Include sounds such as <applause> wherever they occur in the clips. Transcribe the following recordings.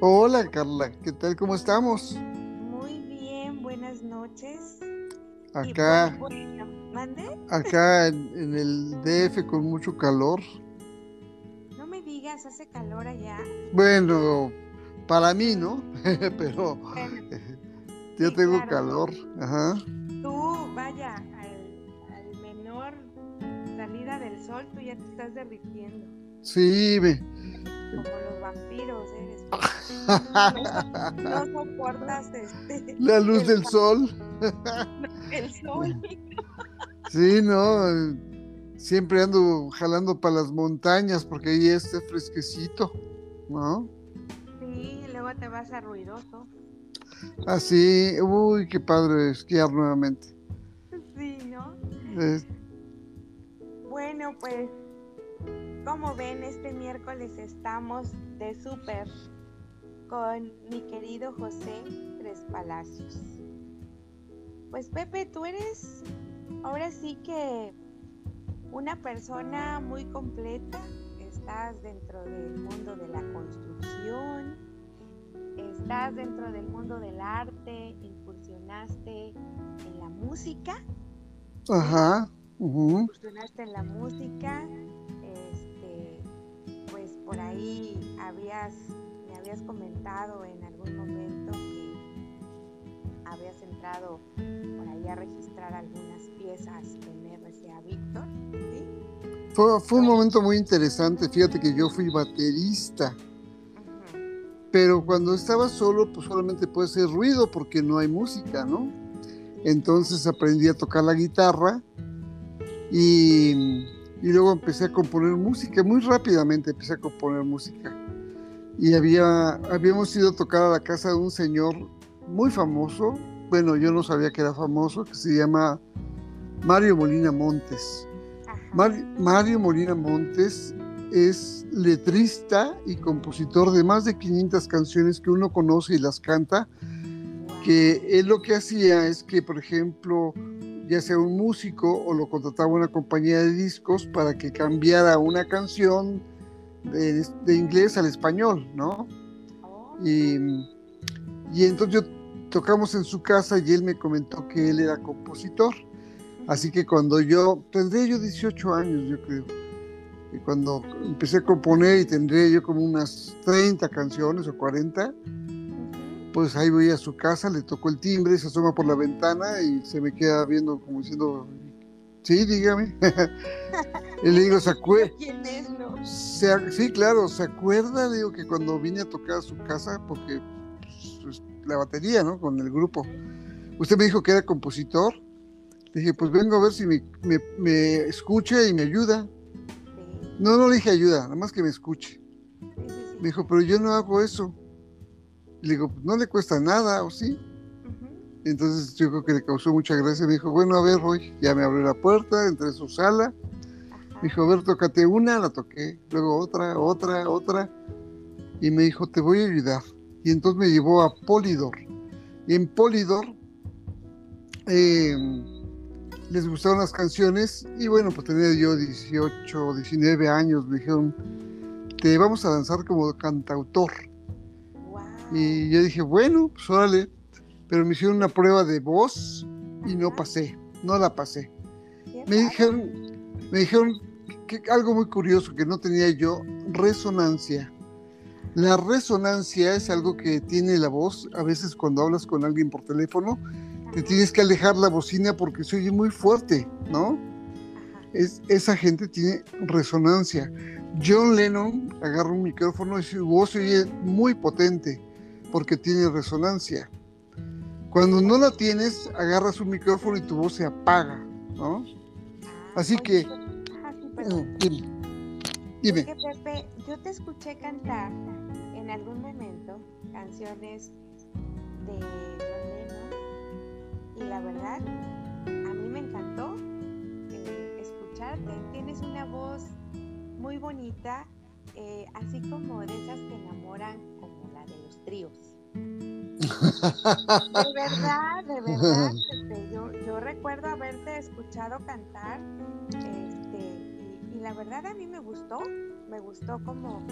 Hola Carla, ¿qué tal? ¿Cómo estamos? Muy bien, buenas noches. Acá, ¿mande? acá en, en el DF con mucho calor. No me digas, hace calor allá. Bueno, para mí, ¿no? <laughs> Pero Bueno, yo Sí, tengo claro. calor. Ajá. tú, vaya, al, al menor salida del sol, tú ya te estás derritiendo. Sí, me... Como los vampiros. No, <laughs> no soportas este, la luz el, del sol. <laughs> el sol. <laughs> Sí, no. Siempre ando jalando para las montañas porque ahí está fresquecito, ¿no? Sí, y luego te vas a ruidoso. Así, uy, qué padre esquiar nuevamente. Sí, ¿no? Bueno, pues, como ven, este miércoles estamos de súper con mi querido José Tres Palacios. Pues Pepe, tú eres ahora sí que una persona muy completa. Estás dentro del mundo de la construcción, estás dentro del mundo del arte, incursionaste en la música ajá. ujú. incursionaste en la música, este, pues por ahí habías, habías comentado en algún momento que habías entrado por ahí a registrar algunas piezas en RCA Víctor, ¿sí? Fue, fue un momento muy interesante. Fíjate que yo fui baterista, pero cuando estaba solo, pues solamente puede ser ruido porque no hay música, ¿no? Entonces aprendí a tocar la guitarra y, y luego empecé a componer música. Muy rápidamente empecé a componer música. Y había, habíamos ido a tocar a la casa de un señor muy famoso. Bueno, yo no sabía que era famoso, que se llama Mario Molina Montes. Mar- Mario Molina Montes es letrista y compositor de más de 500 canciones que uno conoce y las canta, que él lo que hacía es que, por ejemplo, ya sea un músico o lo contrataba una compañía de discos para que cambiara una canción de, de inglés al español, ¿no? Oh, Y, y entonces yo tocamos en su casa y él me comentó que él era compositor. Así que cuando yo, tendré yo 18 años, yo creo. Y cuando empecé a componer y tendré yo como unas 30 canciones o 40, ujú. pues ahí voy a su casa, le tocó el timbre, se asoma por la ventana y se me queda viendo como diciendo, sí, dígame. <laughs> y le digo, ¿se acuerda? ¿Quién es, no? Sí, claro, ¿se acuerda? Digo que cuando vine a tocar a su casa, porque pues, la batería, ¿no? Con el grupo. Usted me dijo que era compositor. Le dije, pues vengo a ver si me, me- me escucha y me ayuda. Sí, No, no le dije ayuda, nada más que me escuche. sí, sí, sí. Me dijo, pero yo no hago eso. Le digo, no le cuesta nada, ¿o sí? Entonces yo creo que le causó mucha gracia. Me dijo, bueno, a ver, voy. Ya me abrió la puerta, entré a su sala. Me dijo, a ver, tócate una, la toqué, luego otra, otra, otra. Y me dijo, te voy a ayudar. Y entonces me llevó a Polidor. Y en Polidor eh, les gustaron las canciones. Y bueno, pues tenía yo 18, 19 años. Me dijeron, te vamos a lanzar como cantautor. Y yo dije, bueno, pues órale. Pero me hicieron una prueba de voz y no pasé, no la pasé. Me dijeron, me dijeron algo muy curioso que no tenía yo, resonancia. La resonancia es algo que tiene la voz. A veces cuando hablas con alguien por teléfono, te tienes que alejar la bocina porque se oye muy fuerte, ¿no? Es, esa gente tiene resonancia. John Lennon agarra un micrófono y su voz se oye muy potente porque tiene resonancia. Cuando no la tienes, agarras un micrófono y tu voz se apaga, ¿no? Así que- Dime, dime. Es que Pepe, yo te escuché cantar en algún momento canciones de John Lennon y la verdad a mí me encantó eh, escucharte. Tienes una voz muy bonita, eh, así como de esas que enamoran como la de los tríos. De verdad, de verdad. <laughs> este, yo, yo recuerdo haberte escuchado cantar y la verdad a mí me gustó, me gustó como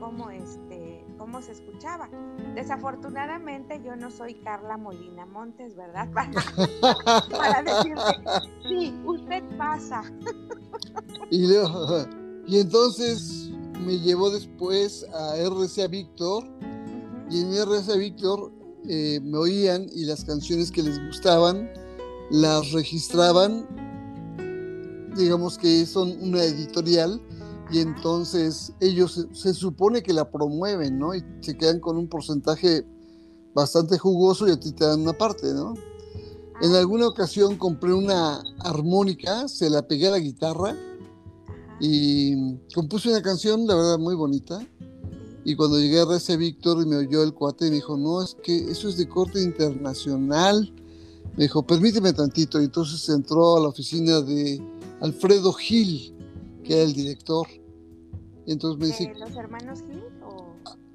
cómo, este, cómo se escuchaba. Desafortunadamente yo no soy Carla Molina Montes, ¿verdad? <laughs> Para, decirte, sí, usted pasa. y, y entonces me llevó después a RCA Víctor y en RCA Víctor eh, me oían y las canciones que les gustaban las registraban, digamos que son una editorial y entonces ellos se, supone que la promueven, ¿no? Y se quedan con un porcentaje bastante jugoso y a ti te dan una parte, ¿no? En alguna ocasión compré una armónica, se la pegué a la guitarra y compuse una canción, la verdad, muy bonita. Y cuando llegué a RC Víctor y me oyó el cuate, me dijo, no, es que eso es de corte internacional. Me dijo, permíteme tantito. Y entonces entró a la oficina de Alfredo Gil, que era el director. Entonces me dice... ¿Los hermanos Gil?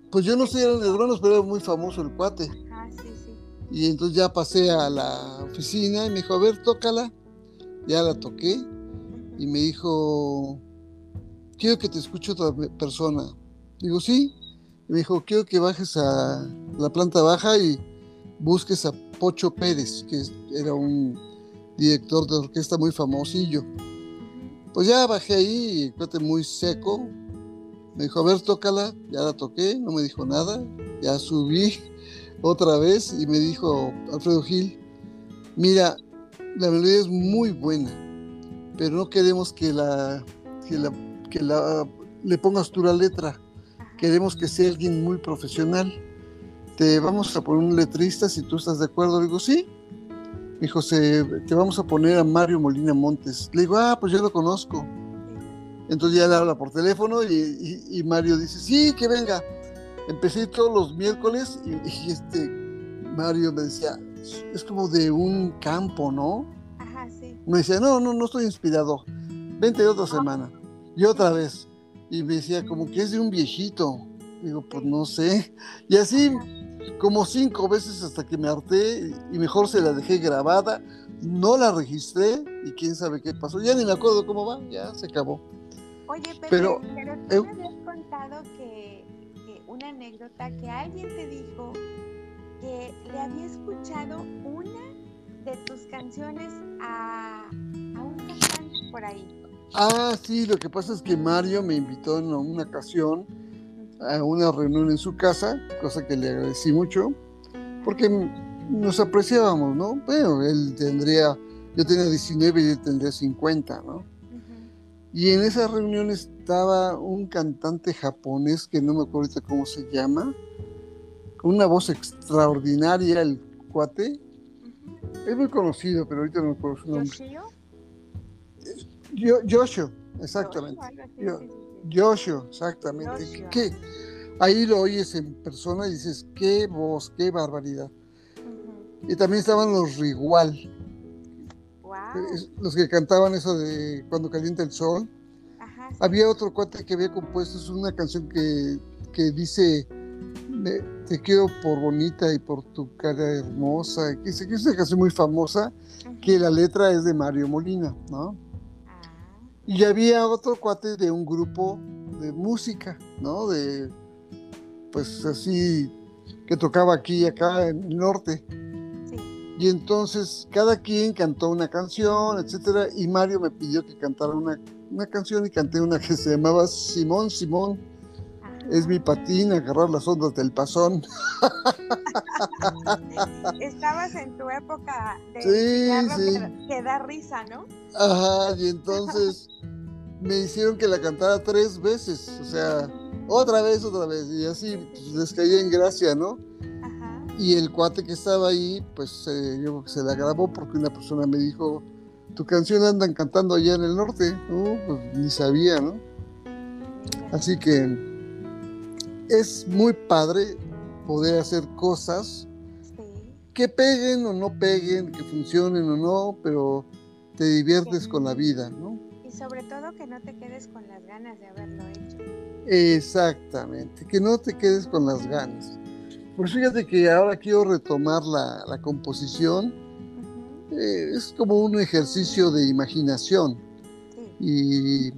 Pues yo no sé, eran hermanos, pero era muy famoso el cuate. Ah, sí, sí. Y entonces ya pasé a la oficina y me dijo, a ver, tócala. Ya la toqué. Y me dijo, quiero que te escuche otra persona. Digo, sí. Y me dijo, quiero que bajes a la planta baja y busques a Pocho Pérez, que era un director de orquesta muy famosillo. Pues ya bajé ahí, muy seco, me dijo, a ver, tócala. Ya la toqué, no me dijo nada. Ya subí <laughs> otra vez y me dijo Alfredo Gil, mira, la melodía es muy buena, pero no queremos que la, que la, que la le pongas tú la letra. Queremos que sea alguien muy profesional. Te vamos a poner un letrista si tú estás de acuerdo. Le digo, sí. Me dijo, te vamos a poner a Mario Molina Montes. Le digo, ah, pues yo lo conozco. Entonces ya le habla por teléfono y, Mario dice, sí, que venga. Empecé todos los miércoles y, este Mario me decía, es como de un campo, ¿no? Ajá, sí. Me decía, no, no, no estoy inspirado. Vente otra semana. Y otra vez. Y me decía, como que es de un viejito. Digo, pues no sé. Y así como cinco veces hasta que me harté y mejor se la dejé grabada. No la registré y quién sabe qué pasó. Ya ni me acuerdo cómo va, ya se acabó. Oye, pero, pero, tú me habías contado que, una anécdota que alguien te dijo que le había escuchado una de tus canciones a, un cantante por ahí. Ah, sí, lo que pasa es que Mario me invitó en una ocasión a una reunión en su casa, cosa que le agradecí mucho, porque nos apreciábamos, ¿no? Bueno, él tendría, yo tenía 19 y él tendría 50, ¿no? Y en esa reunión estaba un cantante japonés que no me acuerdo ahorita cómo se llama, con una voz extraordinaria, el cuate. Es muy conocido, pero ahorita no me acuerdo su nombre. ¿Yoshio? exactamente. Yoshio, exactamente. ¿Qué? Ahí lo oyes en persona y dices, qué voz, qué barbaridad. Y también estaban los Rigual los que cantaban eso de Cuando calienta el sol. Había otro cuate que había compuesto es una canción que, que dice Te quiero por bonita y por tu cara hermosa. Que es una canción muy famosa que la letra es de Mario Molina, ¿no? Y había otro cuate de un grupo de música, ¿no? De, pues así, que tocaba aquí y acá en el norte. Y entonces cada quien cantó una canción, etcétera, y Mario me pidió que cantara una, canción y canté una que se llamaba Simón, Simón, es mi patín, agarrar las ondas del pasón. <laughs> Estabas en tu época de sí, Que, da risa, ¿no? Ajá, y entonces me hicieron que la cantara tres veces, o sea, otra vez, otra vez, y así pues, les caía en gracia, ¿no? Y el cuate que estaba ahí, pues eh, yo se la grabó porque una persona me dijo, tu canción andan cantando allá en el norte. No, pues ni sabía, ¿no? Así que es muy padre poder hacer cosas que peguen o no peguen, que funcionen o no, pero te diviertes con la vida, ¿no? Y sobre todo que no te quedes con las ganas de haberlo hecho. Exactamente, que no te quedes con las ganas. Pues fíjate que ahora quiero retomar la, composición. Eh, es como un ejercicio de imaginación. Y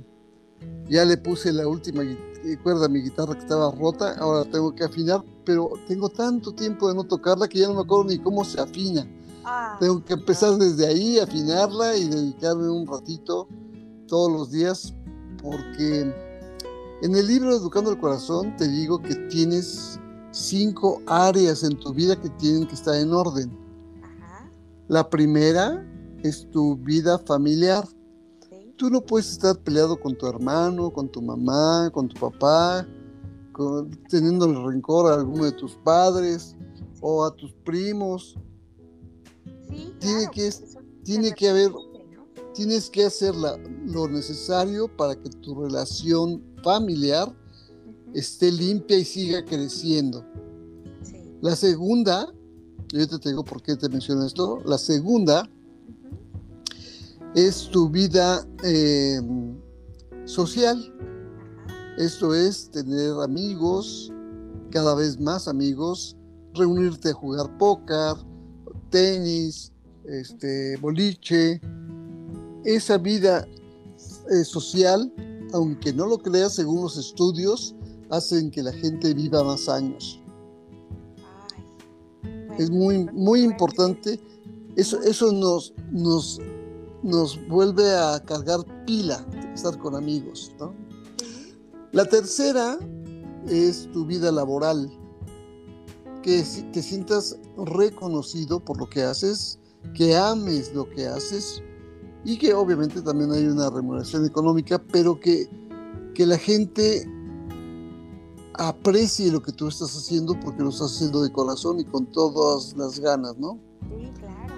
ya le puse la última recuerda mi guitarra que estaba rota, ahora tengo que afinar, pero tengo tanto tiempo de no tocarla que ya no me acuerdo ni cómo se afina. Ah, Tengo que empezar desde ahí, afinarla y dedicarme un ratito todos los días, porque en el libro Educando el Corazón te digo que tienes cinco áreas en tu vida que tienen que estar en orden. Ajá, La primera es tu vida familiar. Tú no puedes estar peleado con tu hermano, con tu mamá, con tu papá, con, teniendo rencor a alguno de tus padres o a tus primos. sí, tiene claro, que- Tiene que haber tienes que hacer la- lo necesario para que tu relación familiar esté limpia y siga creciendo. Sí. La segunda, y ahorita te digo por qué te menciono esto, la segunda es tu vida eh, social. Esto es tener amigos, cada vez más amigos, reunirte a jugar póker, tenis, este, boliche. Esa vida eh, social, aunque no lo creas, según los estudios, hacen que la gente viva más años. ay, Es muy, que muy importante. Eso, eso nos, nos, nos vuelve a cargar pila, estar con amigos. ¿no? La tercera es tu vida laboral, que te sientas reconocido por lo que haces, que ames lo que haces y que obviamente también hay una remuneración económica, pero que, que la gente aprecie lo que tú estás haciendo porque lo estás haciendo de corazón y con todas las ganas, ¿no? Sí, claro.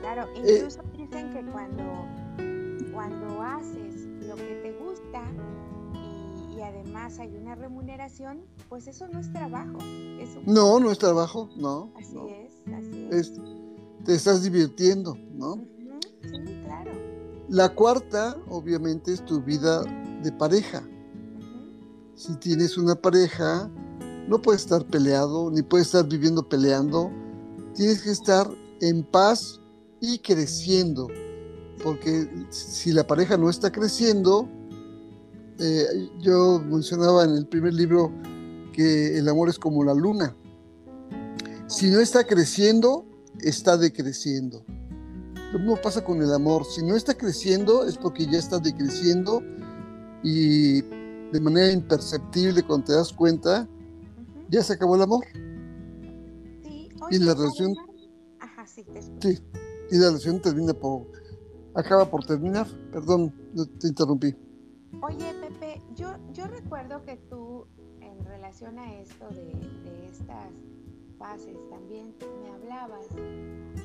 Claro, Eh, incluso dicen que cuando, cuando haces lo que te gusta y, y además hay una remuneración, pues eso no es trabajo. Es un No, no es trabajo, no. Así no. es, así es. Es- te estás divirtiendo, ¿no? Sí, claro. La cuarta, obviamente, es tu vida de pareja. Si tienes una pareja, no puedes estar peleado, ni puedes estar viviendo peleando. Tienes que estar en paz y creciendo. Porque si la pareja no está creciendo, eh, yo mencionaba en el primer libro que el amor es como la luna. Si no está creciendo, está decreciendo. Lo mismo pasa con el amor. Si no está creciendo, es porque ya está decreciendo y de manera imperceptible, cuando te das cuenta, ya se acabó el amor. Sí, y la oye, relación- Ajá, sí, te. Sí. Y la relación termina por. acaba por terminar. Perdón, te interrumpí. Oye, Pepe, yo, yo recuerdo que tú, en relación a esto de, de estas fases, también me hablabas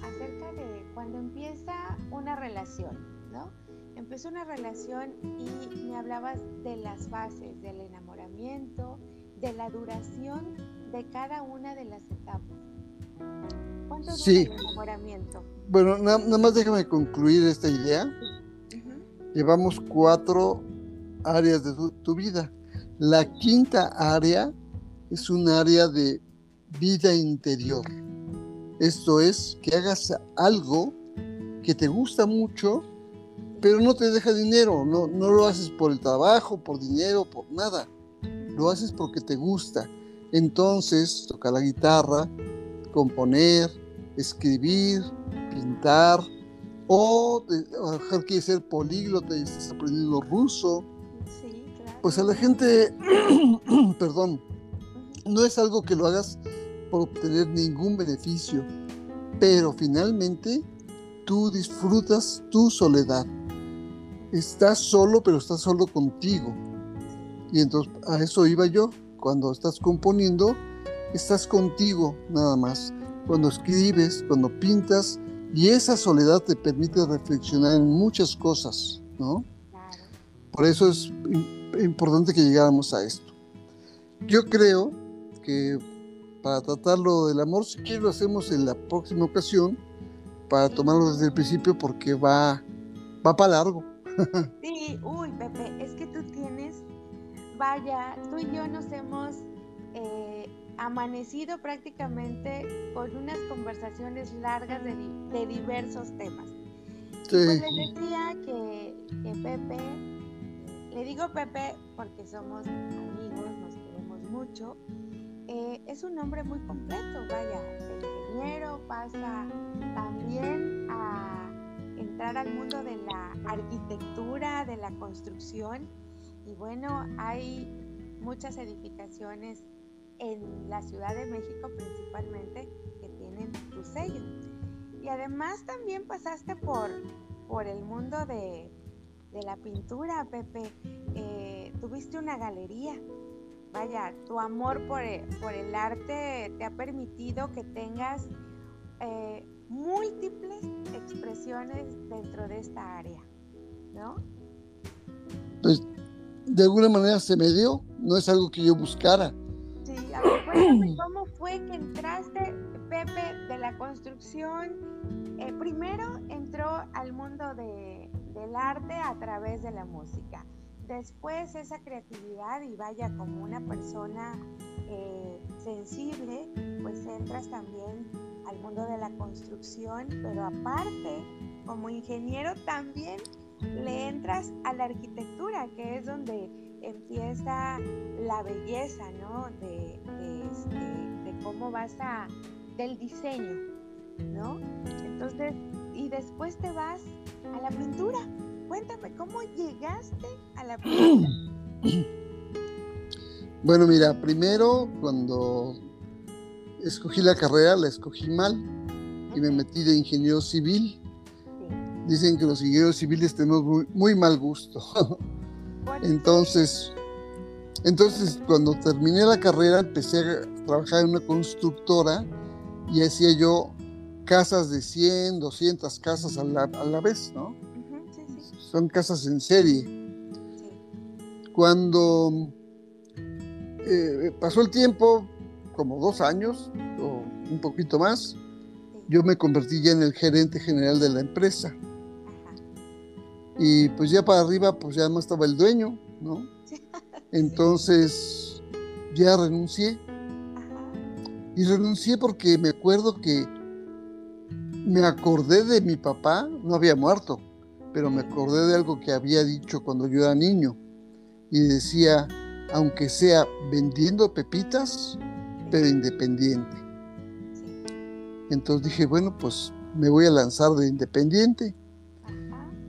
acerca de cuando empieza una relación, ¿no? Empezó una relación y me hablabas de las fases, del enamoramiento, de la duración de cada una de las etapas. ¿Cuánto Sí. el enamoramiento? Bueno, na- nada más déjame concluir esta idea. Llevamos cuatro áreas de tu, tu vida. La quinta área es un área de vida interior. Esto es que hagas algo que te gusta mucho, pero no te deja dinero. No, no lo haces por el trabajo, por dinero, por nada. Lo haces porque te gusta. Entonces, tocar la guitarra, componer, escribir, pintar, o mejor quieres ser políglota y estás aprendiendo ruso. Sí, claro. Pues a la gente, <clears throat> perdón, no es algo que lo hagas por obtener ningún beneficio, pero finalmente tú disfrutas tu soledad. Estás solo, pero estás solo contigo. Y entonces a eso iba yo. Cuando estás componiendo, estás contigo nada más. Cuando escribes, cuando pintas, y esa soledad te permite reflexionar en muchas cosas, ¿no? Por eso es im- importante que llegáramos a esto. Yo creo que para tratarlo del amor, si quieres lo hacemos en la próxima ocasión, para tomarlo desde el principio, porque va, va para largo. <laughs> Sí, uy, Pepe, es que tú tienes, vaya, tú y yo nos hemos amanecido prácticamente con unas conversaciones largas de, de diversos temas. Sí. Pues les decía que, que Pepe, le digo Pepe porque somos amigos, nos queremos mucho. Eh, es un hombre muy completo, vaya, de ingeniero, pasa también a entrar al mundo de la arquitectura, de la construcción. Y bueno, hay muchas edificaciones en la Ciudad de México principalmente que tienen tu sello. Y además también pasaste por, por el mundo de, la pintura, Pepe. Eh, tuviste una galería. Vaya, tu amor por, por, el arte te ha permitido que tengas eh, múltiples expresiones dentro de esta área, ¿no? Pues de alguna manera se me dio, no es algo que yo buscara. A <clears throat> ver, cómo fue que entraste, Pepe, de la construcción. Eh, primero entró al mundo de, del arte a través de la música. Después esa creatividad y vaya como una persona eh, sensible, pues entras también al mundo de la construcción, pero aparte, como ingeniero también le entras a la arquitectura, que es donde empieza la belleza, ¿no? De, este, cómo vas a, del diseño, ¿no? Entonces, y después te vas a la pintura. Cuéntame, ¿cómo llegaste a la pintura? <clears throat> Bueno, mira, primero cuando escogí la carrera, la escogí mal y me metí de ingeniero civil dicen que los ingenieros civiles tenemos muy, mal gusto. <laughs> entonces, entonces, cuando terminé la carrera, empecé a trabajar en una constructora y hacía yo casas de 100, 200 casas a la, a la vez, ¿no? Son casas en serie. Cuando eh, pasó el tiempo, como dos años o un poquito más, yo me convertí ya en el gerente general de la empresa. Y pues ya para arriba, pues ya no estaba el dueño, ¿no? <laughs> Entonces ya renuncié. Y renuncié porque me acuerdo que me acordé de mi papá, no había muerto, pero me acordé de algo que había dicho cuando yo era niño. Y decía, aunque sea vendiendo pepitas, pero independiente. Entonces dije, bueno, pues me voy a lanzar de independiente.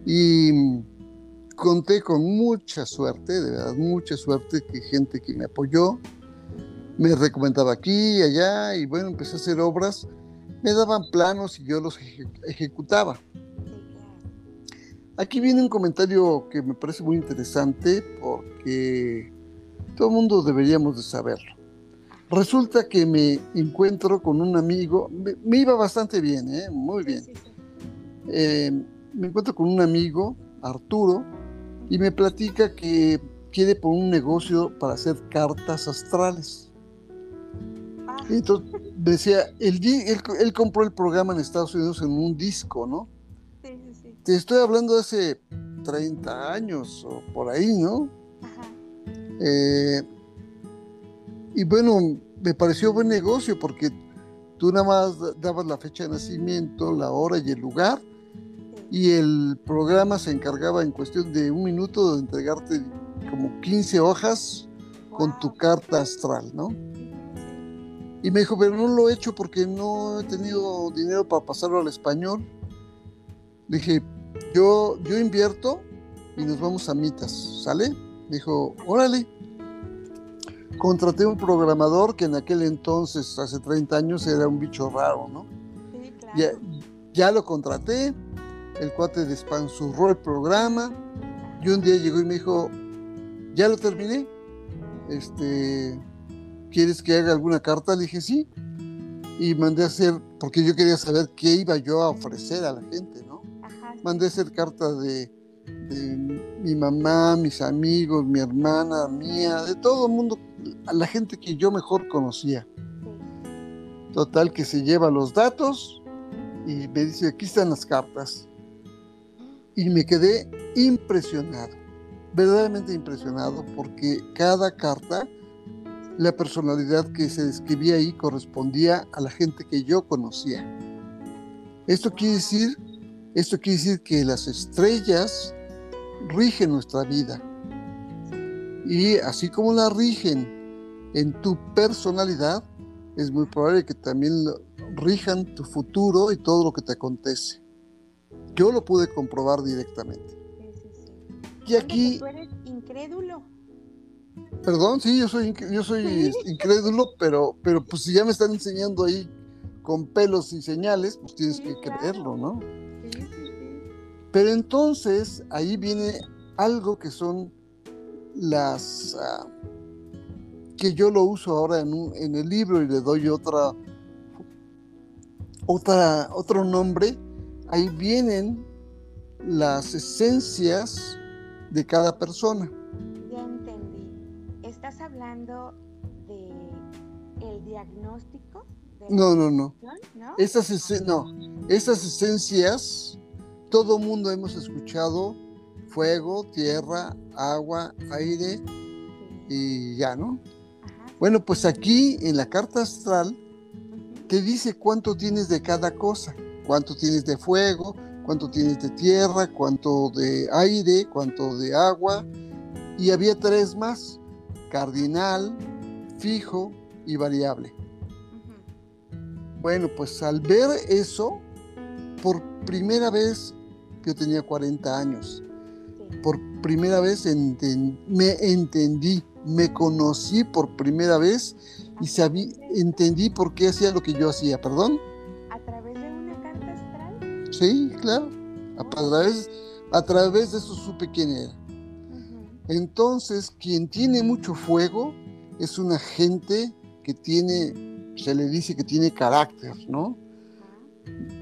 Y conté con mucha suerte, de verdad, mucha suerte, que gente que me apoyó, me recomendaba aquí y allá, y bueno, empecé a hacer obras, me daban planos y yo los ejecutaba. Aquí viene un comentario que me parece muy interesante porque todo el mundo deberíamos de saberlo. Resulta que me encuentro con un amigo, me, iba bastante bien, ¿eh? muy bien. Eh, me encuentro con un amigo, Arturo, y me platica que quiere poner un negocio para hacer cartas astrales. Ah. Entonces decía, él, él, compró el programa en Estados Unidos en un disco, ¿no? Sí, sí, sí. Te estoy hablando de hace 30 años o por ahí, ¿no? Ajá. Eh, y bueno, me pareció buen negocio porque tú nada más dabas la fecha de nacimiento, la hora y el lugar y el programa se encargaba en cuestión de un minuto de entregarte como 15 hojas con tu carta astral, ¿no? Y me dijo, pero no lo he hecho porque no he tenido dinero para pasarlo al español. Le dije, yo, yo invierto y nos vamos a mitas, ¿sale? Me dijo, órale. Contraté un programador que en aquel entonces, hace 30 años, era un bicho raro, ¿no? Sí, claro. ya, ya lo contraté, el cuate despanzurró el programa y un día llegó y me dijo, ya lo terminé, este, ¿quieres que haga alguna carta? Le dije, sí. Y mandé a hacer, porque yo quería saber qué iba yo a ofrecer a la gente, ¿no? Mandé a hacer cartas de, mi mamá, mis amigos, mi hermana, mía, de todo el mundo, a la gente que yo mejor conocía. Total, que se lleva los datos y me dice, aquí están las cartas y me quedé impresionado, verdaderamente impresionado, porque cada carta, la personalidad que se describía ahí correspondía a la gente que yo conocía. Esto quiere decir, esto quiere decir que las estrellas rigen nuestra vida Y así como la rigen en tu personalidad, es muy probable que también rijan tu futuro y todo lo que te acontece. Yo lo pude comprobar directamente. Y aquí... ¿Tú eres incrédulo? Perdón, sí, yo soy, yo soy <laughs> incrédulo, pero, pero pues si ya me están enseñando ahí con pelos y señales, pues tienes que creerlo, ¿no? Pero entonces ahí viene algo que son las... Ah, que yo lo uso ahora en, en, el libro y le doy otra, otra, otro nombre. Ahí vienen las esencias de cada persona. Ya entendí. ¿Estás hablando de el diagnóstico? no, no, no. ¿No? Esas, no. Esas esencias, todo mundo hemos escuchado fuego, tierra, agua, aire y ya, ¿no? Bueno, pues aquí en la carta astral te dice cuánto tienes de cada cosa, cuánto tienes de fuego, cuánto tienes de tierra, cuánto de aire, cuánto de agua, y había tres más, cardinal, fijo y variable. Bueno, pues al ver eso, por primera vez, yo tenía 40 años, por primera vez me entendí, me conocí por primera vez y sabí, entendí por qué hacía lo que yo hacía, perdón. Sí, claro. A través, a través de eso supe quién era. Entonces, quien tiene mucho fuego es una gente que tiene, se le dice que tiene carácter, ¿no?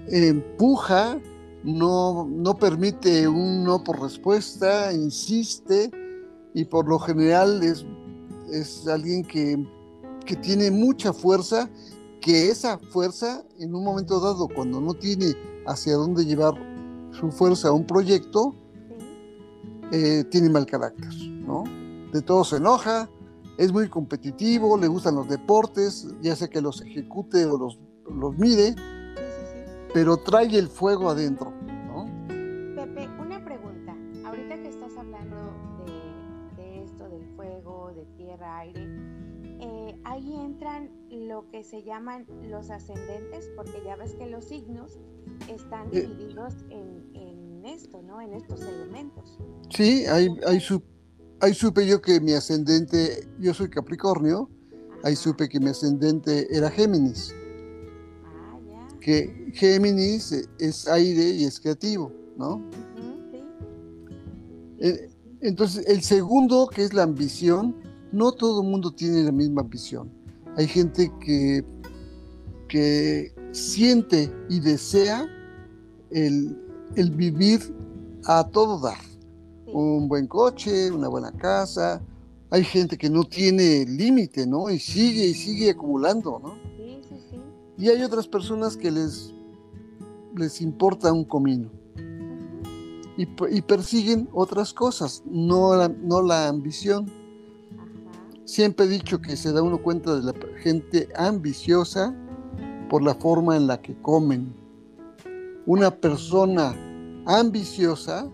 Empuja, no, no permite un no por respuesta, insiste y por lo general es, es alguien que, que tiene mucha fuerza, que esa fuerza en un momento dado, cuando no tiene hacia dónde llevar su fuerza a un proyecto, eh, tiene mal carácter, ¿no? De todo se enoja, es muy competitivo, le gustan los deportes, ya sea que los ejecute o los, los mire, pero trae el fuego adentro, ¿no? Pepe, una pregunta. Ahorita que estás hablando de, esto, del fuego, de tierra, aire, eh, ahí entran lo que se llaman los ascendentes, porque ya ves que los signos están eh, divididos en, esto, ¿no? En estos elementos. Sí, hay, hay, supe yo que mi ascendente, yo soy Capricornio, ahí supe que mi ascendente era Géminis. Ah, ya. Que Géminis es aire y es creativo, ¿no? Eh, entonces, el segundo, que es la ambición, no todo el mundo tiene la misma ambición. Hay gente que, que siente y desea el, vivir a todo dar. Un buen coche, una buena casa. Hay gente que no tiene límite, ¿no? Y sigue y sigue acumulando, ¿no? Sí, sí, sí. Y hay otras personas que les, les importa un comino. Y, persiguen otras cosas, no la, no la ambición. Siempre he dicho que se da uno cuenta de la gente ambiciosa por la forma en la que comen. Una persona ambiciosa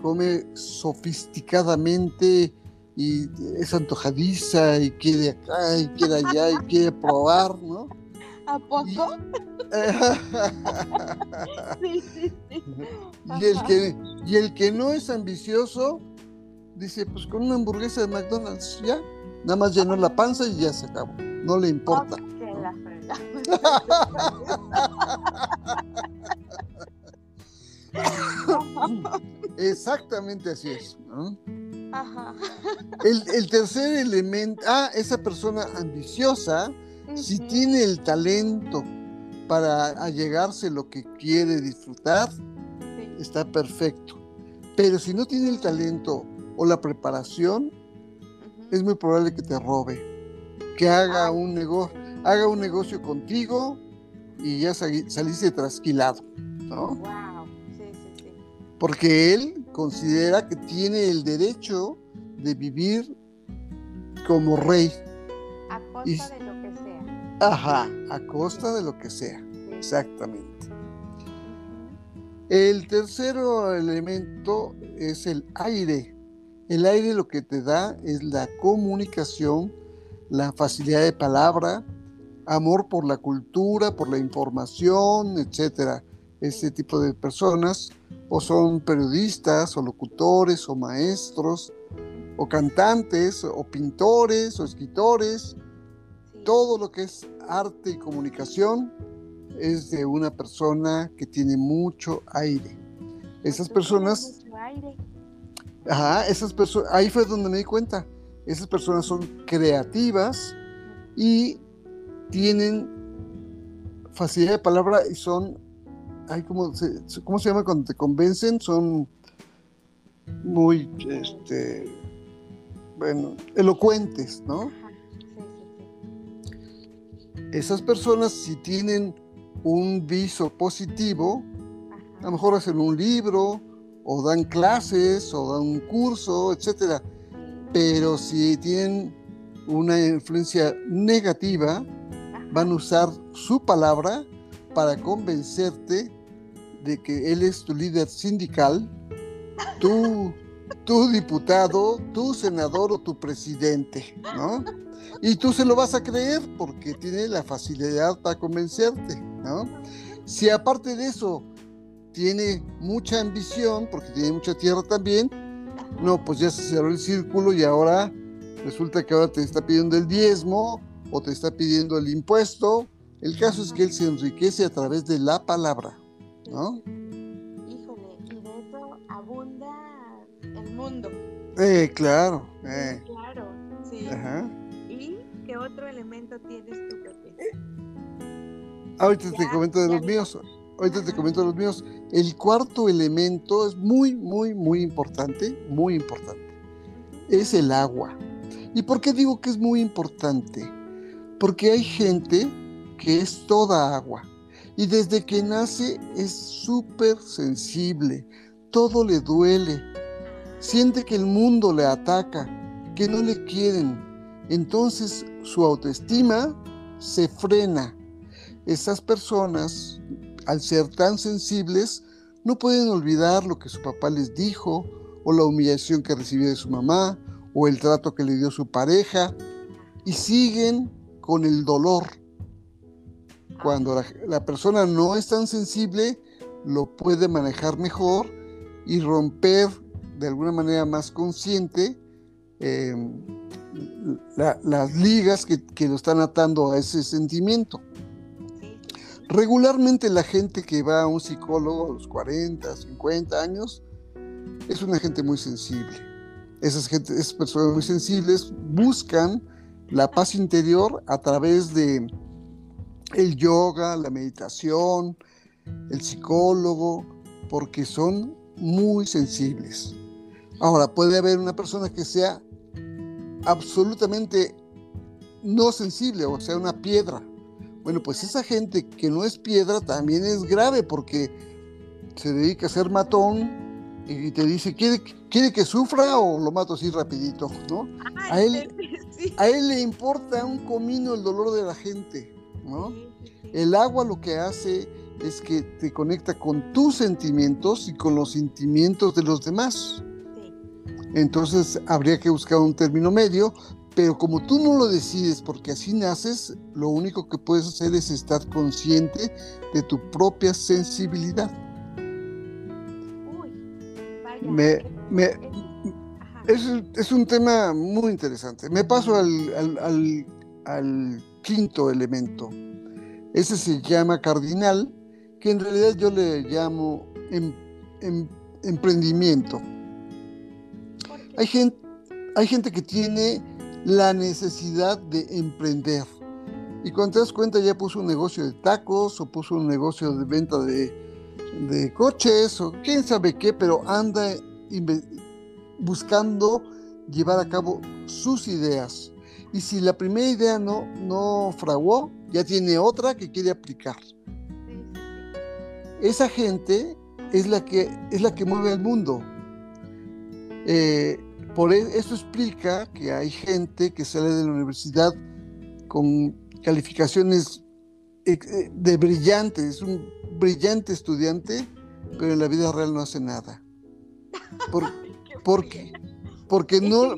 come sofisticadamente y es antojadiza y quiere acá y quiere allá y quiere probar, ¿no? ¿A poco? <laughs> sí, sí, sí. Y el, que, y el que no es ambicioso dice, pues con una hamburguesa de McDonald's ya, nada más llenó la panza y ya se acabó, no le importa. Exactamente así es. El, tercer elemento, ah, esa persona ambiciosa, si tiene el talento para allegarse lo que quiere disfrutar, está perfecto. Pero si no tiene el talento o la preparación, es muy probable que te robe, que haga un negocio haga un negocio contigo y ya saliste trasquilado, ¿no? Wow. Sí, sí, sí. Porque él considera que tiene el derecho de vivir como rey. A costa de lo que sea. Ajá, a costa de lo que sea, exactamente. El tercer elemento es el aire. El aire lo que te da es la comunicación, la facilidad de palabra, amor por la cultura, por la información, etcétera. Este tipo de personas o son periodistas o locutores o maestros o cantantes o pintores o escritores. Todo lo que es arte y comunicación es de una persona que tiene mucho aire. Esas personas... Ajá, esas personas, ahí fue donde me di cuenta. Esas personas son creativas y tienen facilidad de palabra y son, ay, ¿cómo se, ¿cómo se llama cuando te convencen? Son muy, este, bueno, elocuentes, ¿no? Esas personas, si tienen un viso positivo, a lo mejor hacen un libro, o dan clases, o dan un curso, etcétera. Pero si tienen una influencia negativa, van a usar su palabra para convencerte de que él es tu líder sindical, tu, tu diputado, tu senador o tu presidente, ¿no? Y tú se lo vas a creer porque tiene la facilidad para convencerte, ¿no? Si aparte de eso tiene mucha ambición, porque tiene mucha tierra también, no, pues ya se cerró el círculo y ahora resulta que ahora te está pidiendo el diezmo o te está pidiendo el impuesto. El caso es que él se enriquece a través de la palabra, ¿no? Híjole, y de eso abunda el mundo. Eh, claro. Eh. Claro, sí. Ajá. ¿Y qué otro elemento tienes tú, Pepe? Ahorita te comento de los míos. Ahorita te comento los míos. El cuarto elemento es muy, muy, muy importante, muy importante. Es el agua. ¿Y por qué digo que es muy importante? Porque hay gente que es toda agua y desde que nace es súper sensible, todo le duele, siente que el mundo le ataca, que no le quieren, entonces su autoestima se frena. Esas personas, al ser tan sensibles, no pueden olvidar lo que su papá les dijo, o la humillación que recibió de su mamá, o el trato que le dio su pareja, y siguen con el dolor. Cuando la, persona no es tan sensible, lo puede manejar mejor y romper de alguna manera más consciente em, las ligas que, que, lo están atando a ese sentimiento. Regularmente la gente que va a un psicólogo a los 40, 50 años es una gente muy sensible. Esas, personas muy sensibles buscan la paz interior a través de el yoga, la meditación, el psicólogo, porque son muy sensibles. Ahora, puede haber una persona que sea absolutamente no sensible, o sea, una piedra. Bueno, pues esa gente que no es piedra también es grave porque se dedica a ser matón, y te dice, ¿quiere, ¿quiere que sufra o lo mato así rapidito? ¿no? a, él, <laughs> a él le importa un comino el dolor de la gente, ¿no? El agua lo que hace es que te conecta con tus sentimientos y con los sentimientos de los demás. Entonces habría que buscar un término medio, pero como tú no lo decides porque así naces, lo único que puedes hacer es estar consciente de tu propia sensibilidad me, me es, un tema muy interesante. Me paso al, quinto elemento. Ese se llama cardinal, que en realidad yo le llamo em, em, emprendimiento. Hay gente, hay gente que tiene la necesidad de emprender. Y cuando te das cuenta ya puso un negocio de tacos o puso un negocio de venta de, de coches o quién sabe qué, pero anda buscando llevar a cabo sus ideas. Y si la primera idea no, no fraguó, ya tiene otra que quiere aplicar. Esa gente es la que, es la que mueve el mundo. Eh, por e, eso explica que hay gente que sale de la universidad con calificaciones eh, eh, de brillantes, es un brillante estudiante, pero en la vida real no hace nada. Por, <laughs> porque, porque no,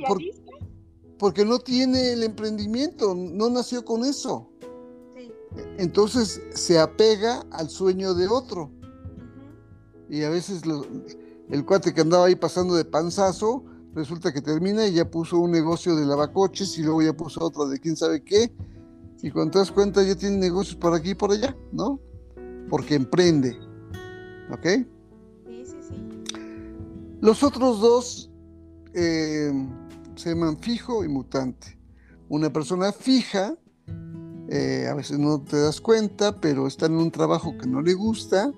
porque no tiene el emprendimiento, no nació con eso. Entonces se apega al sueño de otro. Y a veces el cuate que andaba ahí pasando de panzazo, resulta que termina y ya puso un negocio de lavacoches y luego ya puso otro de quién sabe qué. Y cuando te das cuenta ya tiene negocios por aquí y por allá, ¿no? Porque emprende. ¿Ok? Sí, sí, sí. Los otros dos eh, se llaman fijo y mutante. Una persona fija, eh, a veces no te das cuenta, pero está en un trabajo que no le gusta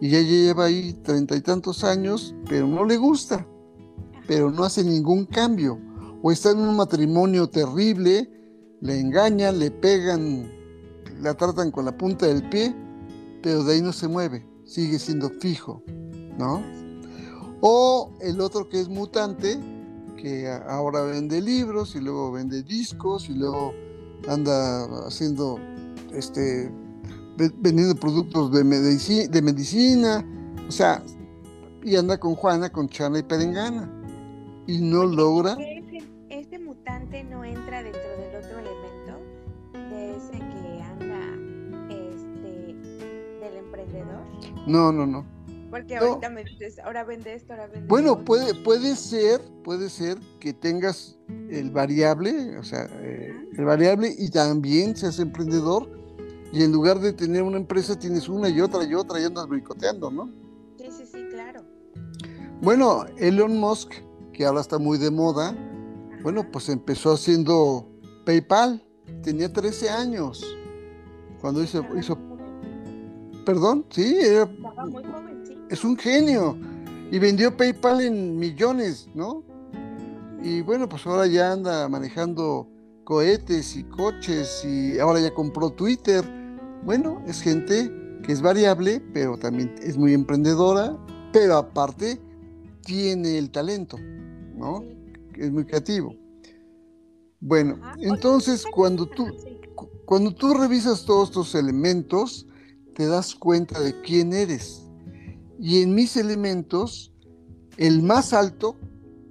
y ya lleva ahí treinta y tantos años, pero no le gusta, pero no hace ningún cambio. O está en un matrimonio terrible, le engañan, le pegan, la tratan con la punta del pie, pero de ahí no se mueve, sigue siendo fijo, ¿no? O el otro que es mutante, que ahora vende libros y luego vende discos y luego anda haciendo este vendiendo productos de, medicina, de medicina, o sea, y anda con Juana, con Chana y Perengana y no logra. Este, mutante no entra dentro del otro elemento de ese que anda este del emprendedor. No, no, no. Porque ahorita me dices, ahora vende esto, ahora vende Bueno, puede, puede ser, puede ser que tengas el variable, o sea, eh, el variable y también seas emprendedor y en lugar de tener una empresa tienes una y otra y otra y andas boicoteando, ¿no? Sí, sí, sí, claro. Bueno, Elon Musk, que ahora está muy de moda, bueno, pues empezó haciendo PayPal, tenía 13 años cuando hizo, hizo perdón, sí, era, muy joven es un genio. Y vendió PayPal en millones, ¿no? Y bueno, pues ahora ya anda manejando cohetes y coches y ahora ya compró Twitter. Bueno, es gente que es variable, pero también es muy emprendedora, pero aparte tiene el talento, ¿no? Es muy creativo. Bueno, entonces cuando tú, cuando tú revisas todos estos elementos, te das cuenta de quién eres. Y en mis elementos, el más alto,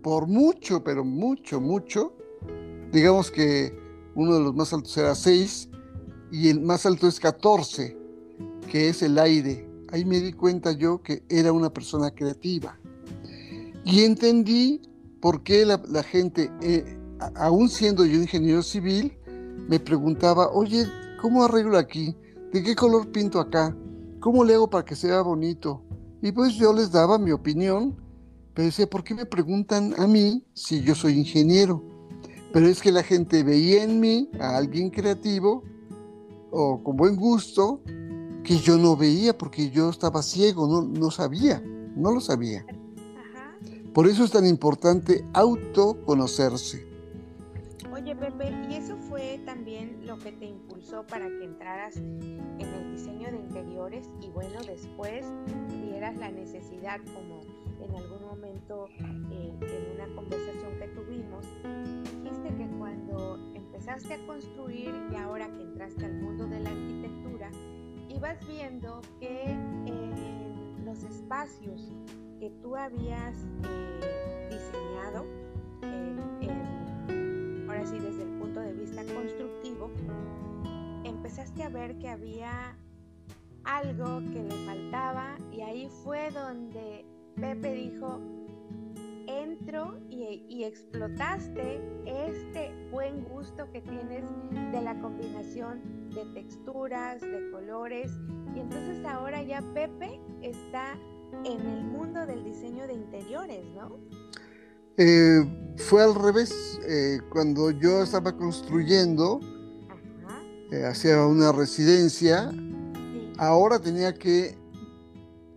por mucho, pero mucho, mucho, digamos que uno de los más altos era 6 y el más alto es 14, que es el aire. Ahí me di cuenta yo que era una persona creativa. Y entendí por qué la, gente, eh, aún siendo yo ingeniero civil, me preguntaba, oye, ¿cómo arreglo aquí? ¿De qué color pinto acá? ¿Cómo le hago para que sea bonito? Y pues yo les daba mi opinión, pero decía, ¿por qué me preguntan a mí si yo soy ingeniero? Pero es que la gente veía en mí a alguien creativo o con buen gusto que yo no veía porque yo estaba ciego, no, no sabía, no lo sabía. Por eso es tan importante autoconocerse. Oye, Pepe, ¿y eso fue también lo que te impulsó para que entraras en el diseño de interiores y bueno, después vieras la necesidad como en algún momento eh, en una conversación que tuvimos, dijiste que cuando empezaste a construir y ahora que entraste al mundo de la arquitectura, ibas viendo que en los espacios que tú habías eh, diseñado, ahora sí desde el punto de vista constructivo, empezaste a ver que había algo que le faltaba y ahí fue donde Pepe dijo, entro y, explotaste este buen gusto que tienes de la combinación de texturas, de colores y entonces ahora ya Pepe está en el mundo del diseño de interiores, ¿no? Eh, fue al revés, eh, cuando yo estaba construyendo, eh, hacía una residencia, ahora tenía que,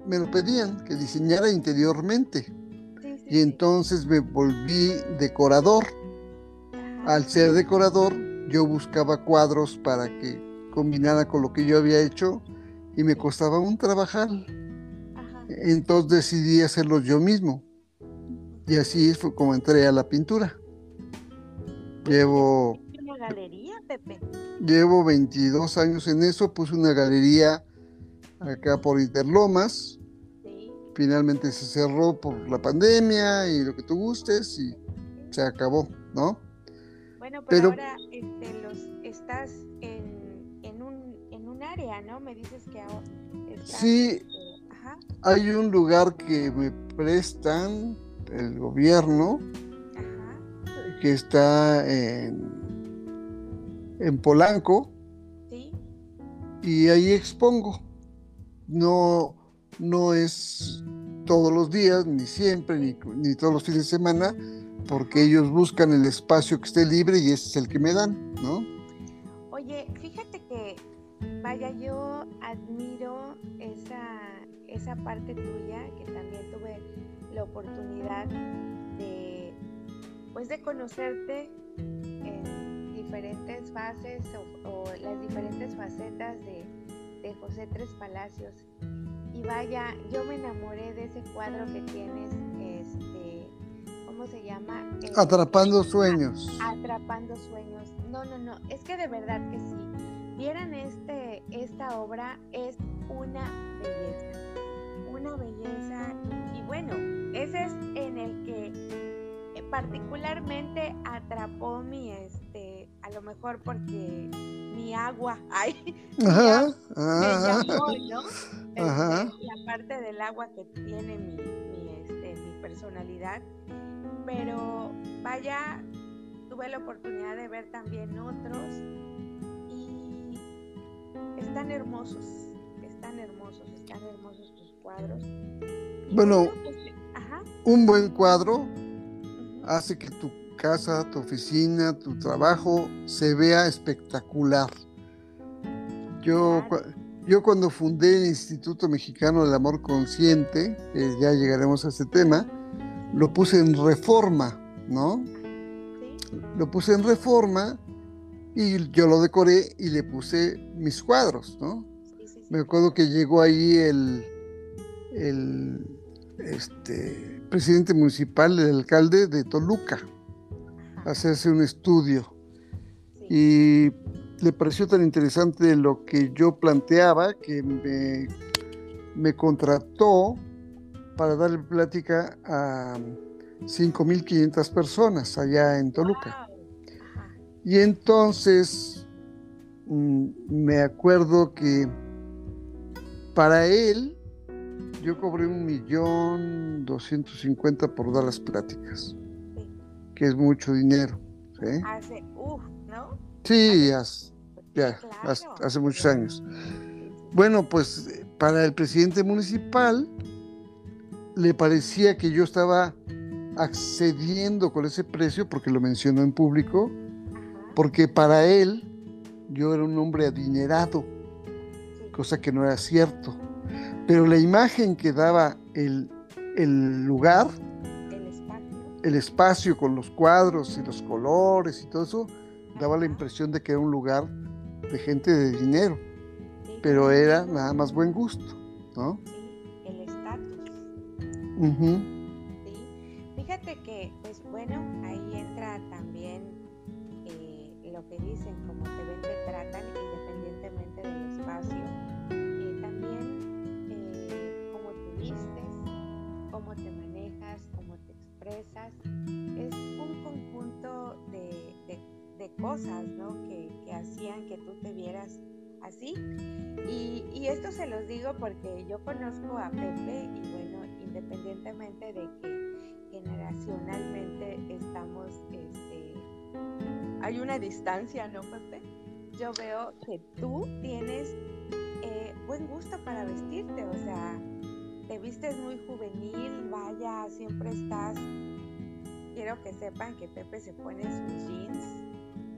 me lo pedían, que diseñara interiormente. y entonces me volví decorador. Al ser decorador, yo buscaba cuadros para que combinara con lo que yo había hecho y me costaba un trabajar. Entonces decidí hacerlo yo mismo. Y así fue como entré a la pintura. Llevo... ¿Una galería, Pepe? Llevo 22 años en eso, puse una galería acá por Interlomas. Finalmente se cerró por la pandemia y lo que tú gustes. Y se acabó, ¿no? Bueno, pero, ahora este, los, estás en, en, un, en un área, ¿no? Me dices que ahora... sí, este, hay un lugar que me prestan el gobierno, que está en, en Polanco, y ahí expongo. No, no es todos los días, ni siempre, ni, ni, todos los fines de semana, porque ellos buscan el espacio que esté libre y ese es el que me dan, ¿no? Oye, fíjate que, vaya, yo admiro esa, esa parte tuya, que también tuve la oportunidad de, pues, de conocerte en diferentes fases o, las diferentes facetas de, de José Tres Palacios. Y vaya, yo me enamoré de ese cuadro que tienes, este, ¿cómo se llama? Atrapando sueños. Atrapando sueños. No, no, no, es que de verdad que sí. Vieran este, esta obra, es una belleza. Una belleza. Y bueno, ese es en el que particularmente atrapó mi, este, a lo mejor porque mi agua, <laughs> ay, ajá, me llamó, ¿no? Este, la parte del agua que tiene mi, este, mi personalidad, pero vaya, tuve la oportunidad de ver también otros y están hermosos, están hermosos, están hermosos cuadros. bueno, un buen cuadro hace que tu casa, tu oficina, tu trabajo se vea espectacular. Yo, yo cuando fundé el Instituto Mexicano del Amor Consciente, ya llegaremos a ese tema, lo puse en reforma, ¿no? Lo puse en reforma y yo lo decoré y le puse mis cuadros, ¿no? Me acuerdo que llegó ahí el, el este, presidente municipal, el alcalde de Toluca, a hacerse un estudio. Y le pareció tan interesante lo que yo planteaba que me, me contrató para darle plática a 5.500 personas allá en Toluca. Y entonces mm, me acuerdo que para él yo cobré un millón doscientos cincuenta por dar las pláticas, que es mucho dinero. ¿sí? Hace, uff, ¿no? Sí, hace, ya, hace, muchos años. Bueno, pues para el presidente municipal le parecía que yo estaba accediendo con ese precio porque lo mencionó en público, porque para él yo era un hombre adinerado, cosa que no era cierto pero la imagen que daba el, lugar, el espacio. con los cuadros y los colores y todo eso, daba la impresión de que era un lugar de gente de dinero, pero era nada más buen gusto, ¿no? Sí, el estatus. Fíjate que, pues bueno, ahí entra también eh, lo que dicen, es un conjunto de, cosas que, hacían que tú te vieras así. Y, esto se los digo porque yo conozco a Pepe y bueno, independientemente de que generacionalmente estamos, este, hay una distancia, ¿no, Pepe? Yo veo que tú tienes eh, buen gusto para vestirte, o sea, te vistes muy juvenil, vaya, siempre estás. Quiero que sepan que Pepe se pone sus jeans,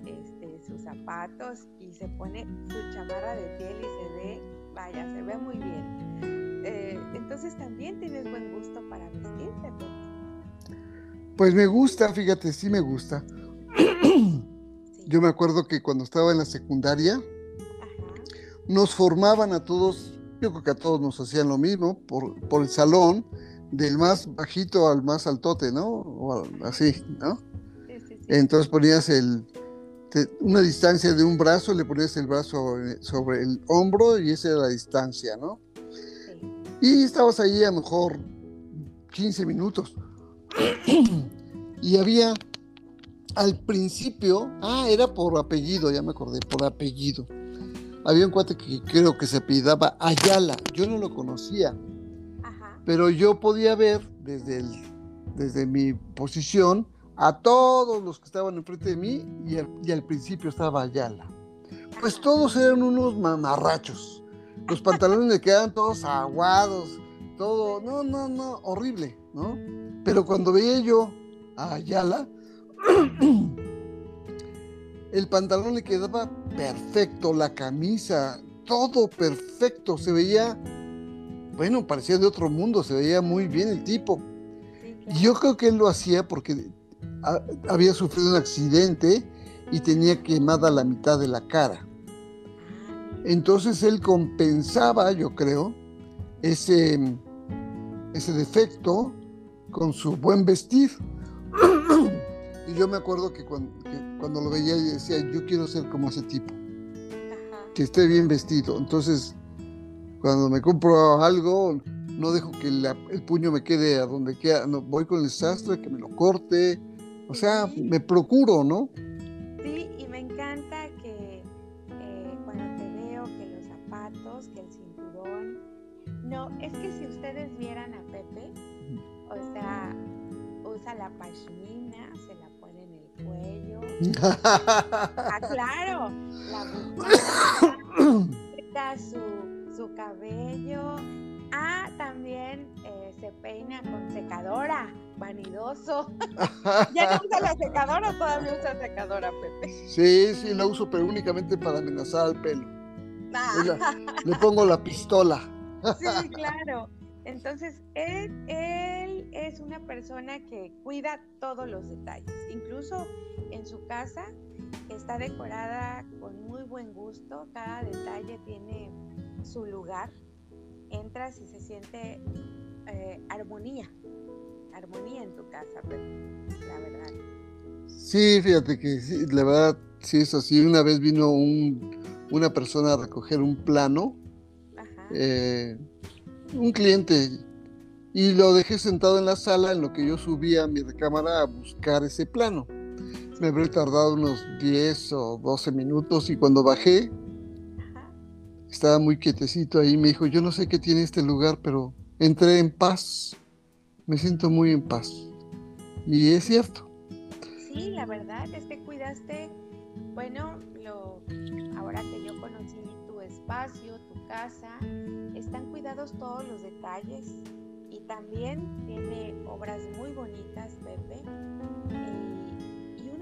este, sus zapatos y se pone su chamarra de piel y se ve, vaya, se ve muy bien. Eh, entonces también tienes buen gusto para vestirte, Pepe. Pues me gusta, fíjate, sí me gusta. Yo me acuerdo que cuando estaba en la secundaria, nos formaban a todos yo creo que a todos nos hacían lo mismo, por, por el salón, del más bajito al más altote, ¿no? O así, ¿no? Entonces ponías el, una distancia de un brazo, le ponías el brazo sobre el hombro y esa era la distancia, ¿no? Y estabas ahí a lo mejor 15 minutos. y había al principio, ah, era por apellido, ya me acordé, por apellido. Había un cuate que creo que se apellidaba Ayala, yo no lo conocía, pero yo podía ver desde, desde mi posición a todos los que estaban enfrente de mí y y al principio estaba Ayala. Pues todos eran unos mamarrachos. Los pantalones le quedaban todos aguados, todo, no, no, no, horrible, ¿no? Pero cuando veía yo a Ayala, <clears throat> el pantalón le quedaba perfecto, la camisa, todo perfecto, se veía, bueno, parecía de otro mundo, se veía muy bien el tipo. Y yo creo que él lo hacía porque había sufrido un accidente y tenía quemada la mitad de la cara. Entonces él compensaba, yo creo, ese, ese defecto con su buen vestir. y yo me acuerdo que cuando, lo veía decía, yo quiero ser como ese tipo, que esté bien vestido. Entonces, cuando me compro algo, no dejo que el puño me quede a donde queda, no, voy con el sastre, que me lo corte, o sea, me procuro, ¿no? Sí, y me encanta que eh, cuando te veo que los zapatos, que el cinturón, no, es que si ustedes vieran a Pepe, o sea, usa la pashmina, se la pone en el cuello. <laughs> ah, claro, la <coughs> su, su cabello. Ah, también eh, se peina con secadora, vanidoso. <laughs> ¿Ya no usa la secadora o todavía usa secadora, Pepe? Sí, sí, la uso, pero únicamente para amenazar al pelo. Ah. Le pongo la pistola. Sí, claro. Entonces, él, él, es una persona que cuida todos los detalles. Incluso en su casa está decorada con muy buen gusto. Cada detalle tiene su lugar. Entras y se siente eh, armonía. Armonía en tu casa, la verdad. Sí, fíjate que sí, la verdad, sí es así. Una vez vino un, una persona a recoger un plano. Ajá. Eh, un cliente y lo dejé sentado en la sala en lo que yo subía a mi recámara a buscar ese plano. Me habré tardado unos 10 o 12 minutos y cuando bajé estaba muy quietecito ahí. Me dijo, yo no sé qué tiene este lugar, pero entré en paz. Me siento muy en paz. Y es cierto. Sí, la verdad es que cuidaste, bueno, lo, ahora que yo conocí tu espacio, tu casa, están cuidados todos los detalles y también tiene obras muy bonitas, Pepe.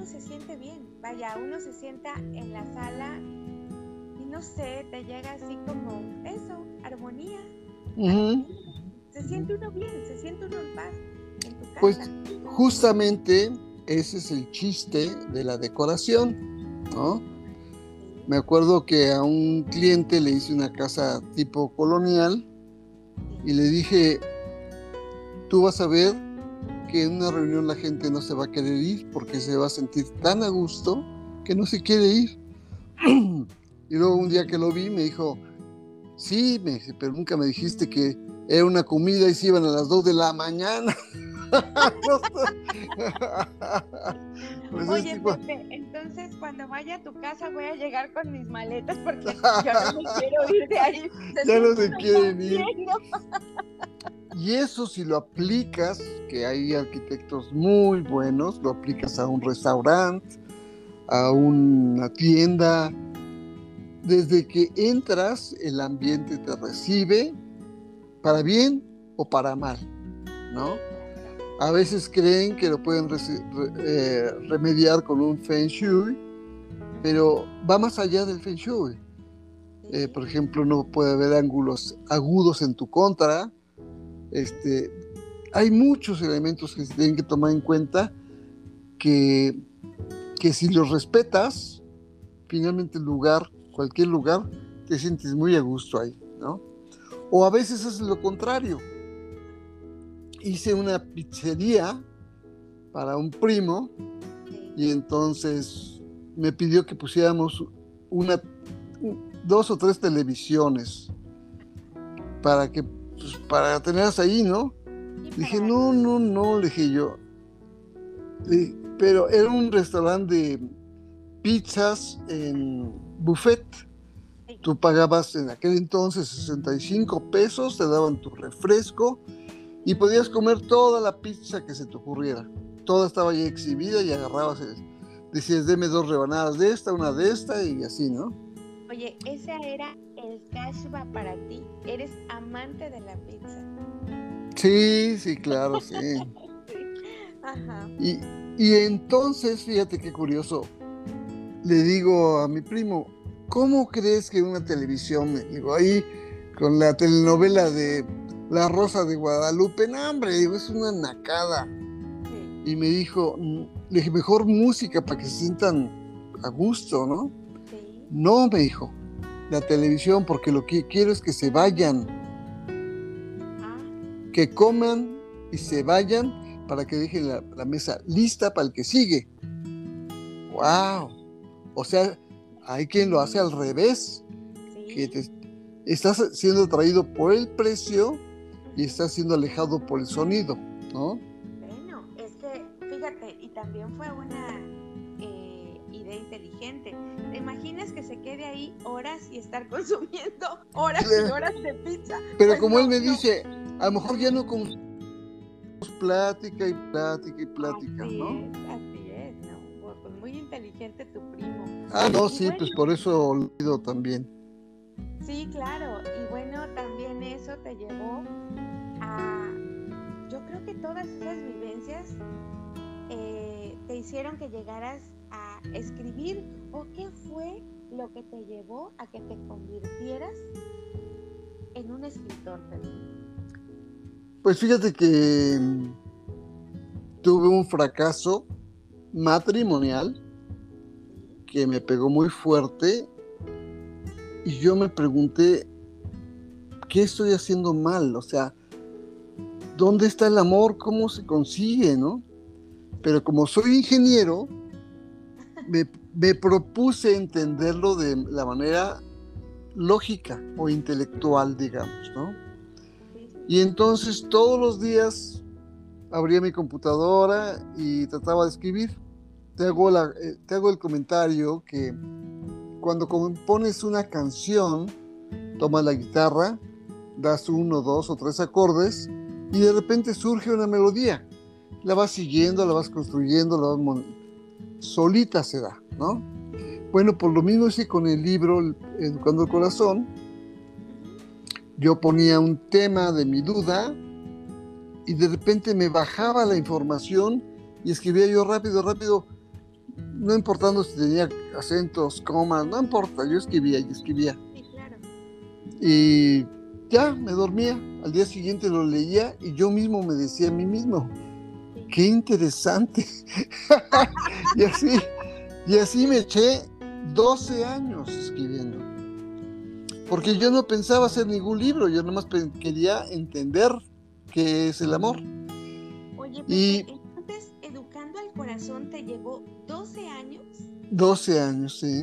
Uno se siente bien, vaya, uno se sienta en la sala y no sé, te llega así como eso, armonía. Se siente uno bien, se siente uno en paz en tu casa. Pues justamente ese es el chiste de la decoración, ¿no? Me acuerdo que a un cliente le hice una casa tipo colonial y le dije, tú vas a ver que en una reunión la gente no se va a querer ir porque se va a sentir tan a gusto que no se quiere ir. <clears throat> y luego un día que lo vi me dijo, sí, me pero nunca me dijiste que era una comida y se iban a las 2 de la mañana. <laughs> <laughs> Pues Oye, Pepe, entonces cuando vaya a tu casa voy a llegar con mis maletas porque yo no me <laughs> quiero ir de ahí. ya no se quieren ir. Y eso si lo aplicas, que hay arquitectos muy buenos, lo aplicas a un restaurante, a una tienda, desde que entras el ambiente te recibe para bien o para mal, ¿no? A veces creen que lo pueden eh, remediar con un feng shui, pero va más allá del feng shui. Eh, por ejemplo, no puede haber ángulos agudos en tu contra. Este, hay muchos elementos que se tienen que tomar en cuenta que, que si los respetas, finalmente el lugar, cualquier lugar, te sientes muy a gusto ahí, ¿no? O a veces es lo contrario hice una pizzería para un primo y entonces me pidió que pusiéramos una, dos o tres televisiones para que pues, para tenerlas ahí, ¿no? dije, no, no, no, le dije yo. pero era un restaurante de pizzas en buffet. Tú pagabas en aquel entonces 65 pesos, te daban tu refresco y podías comer toda la pizza que se te ocurriera. Toda estaba ya exhibida y agarrabas, decías, deme dos rebanadas de esta, una de esta y así, ¿no? Oye, ese era el cashback para ti. Eres amante de la pizza. Sí, sí, claro, sí. <laughs> Ajá. Y, y entonces, fíjate qué curioso, le digo a mi primo, ¿cómo crees que una televisión, me digo, ahí con la telenovela de La Rosa de Guadalupe, no, hombre, digo, es una nacada. Sí, Y me dijo, mm, le dije, mejor música para que se sientan a gusto, ¿no? sí. No, me dijo, la televisión, porque lo que quiero es que se vayan, Ah, que coman y se vayan para que dejen la, la mesa lista para el que sigue. ¡Wow! O sea, hay quien lo hace al revés, sí. que te- estás siendo atraído por el precio y estás siendo alejado por el sonido, ¿no? Bueno, es que fíjate, y también fue una inteligente. ¿Te imaginas que se quede ahí horas y estar <laughs> consumiendo horas y horas de pizza? Pero Pues como no, él me no. dice, a lo mejor ya no con plática y plática y plática, así ¿no? Es, así es, ¿no? Pues, muy inteligente tu primo. Ah, no, sí, bueno, pues por eso olvido también. Sí, claro. Y bueno, también eso te llevó a... Yo creo que todas esas vivencias eh, te hicieron que llegaras escribir. ¿O qué fue lo que te llevó a que te convirtieras en un escritor? Pues fíjate que mm, tuve un fracaso matrimonial que me pegó muy fuerte y yo me pregunté, ¿qué estoy haciendo mal? O sea, ¿dónde está el amor? ¿Cómo se consigue, no? Pero como soy ingeniero, me, propuse entenderlo de la manera lógica o intelectual, digamos, ¿no? Y entonces todos los días abría mi computadora y trataba de escribir. Te hago, la- eh, te hago el comentario que cuando compones una canción, tomas la guitarra, das uno, dos o tres acordes y de repente surge una melodía. La vas siguiendo, la vas construyendo, la vas solita se da, ¿no? Bueno, por lo mismo hice con el libro Educando el Corazón, yo ponía un tema de mi duda y de repente me bajaba la información y escribía yo rápido, rápido, no importando si tenía acentos, comas, no importa, yo escribía y escribía. Sí, claro. Y ya me dormía, al día siguiente lo leía y yo mismo me decía a mí mismo, qué interesante. <laughs> y así, y así me eché 12 años escribiendo. Porque yo no pensaba hacer ningún libro, yo nomás quería entender qué es el amor. Oye, Y- entonces, Educando al Corazón te llevó 12 años. 12 años, sí.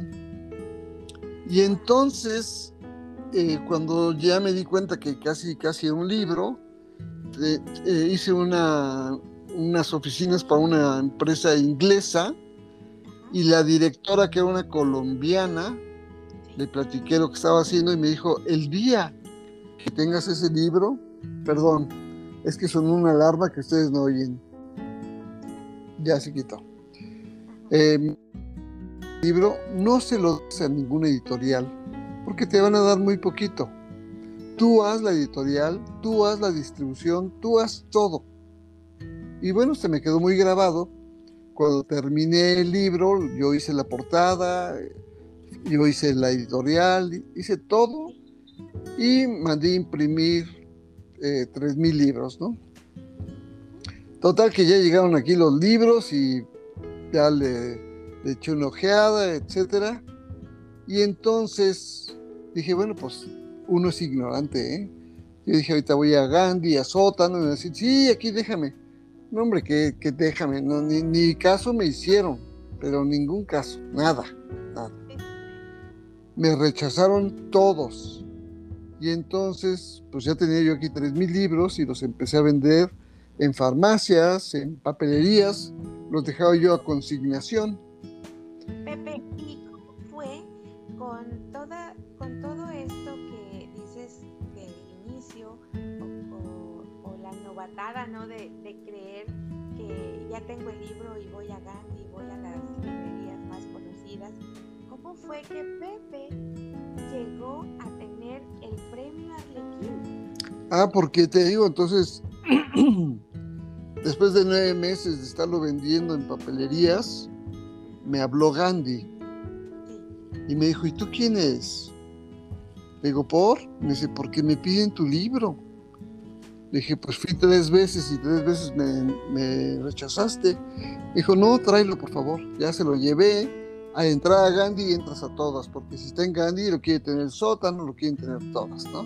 Y entonces, eh, cuando ya me di cuenta que casi, casi era un libro, eh, eh, hice una, unas oficinas para una empresa inglesa y la directora, que era una colombiana, le platiqué lo que estaba haciendo y me dijo, el día que tengas ese libro, perdón, es que sonó una alarma que ustedes no oyen. Ya se quitó. Eh, libro no se lo des a ninguna editorial porque te van a dar muy poquito. Tú haz la editorial, tú haz la distribución, tú haz todo. Y bueno, se me quedó muy grabado. Cuando terminé el libro, yo hice la portada, yo hice la editorial, hice todo y mandé imprimir eh, 3.000 libros, ¿no? Total que ya llegaron aquí los libros y ya le, le eché una ojeada, etcétera. Y entonces dije, bueno, pues uno es ignorante, ¿eh? Yo dije, ahorita voy a Gandhi, a Sótano, y me decían, sí, aquí déjame. No, hombre, que, que déjame, no, ni, ni caso me hicieron, pero ningún caso, nada, nada. Me rechazaron todos. Y entonces, pues ya tenía yo aquí 3.000 libros y los empecé a vender en farmacias, en papelerías, los dejaba yo a consignación. Pepe, ¿y cómo fue con, toda, con todo novatada, ¿no? De, de, creer que ya tengo el libro y voy a Gandhi, voy a las librerías más conocidas. ¿Cómo fue que Pepe llegó a tener el premio Arlequín? Ah, porque te digo, entonces <clears throat> Después de nueve meses de estarlo vendiendo en papelerías, me habló Gandhi y me dijo, ¿y tú quién eres? Le digo, ¿por? Me dice, porque me piden tu libro. Dije, pues fui tres veces y tres veces me, rechazaste. Dijo, no, tráelo por favor. Ya se lo llevé. A entrar a Gandhi entras a todas, porque si está en Gandhi lo quiere tener el sótano, lo quieren tener todas, ¿no?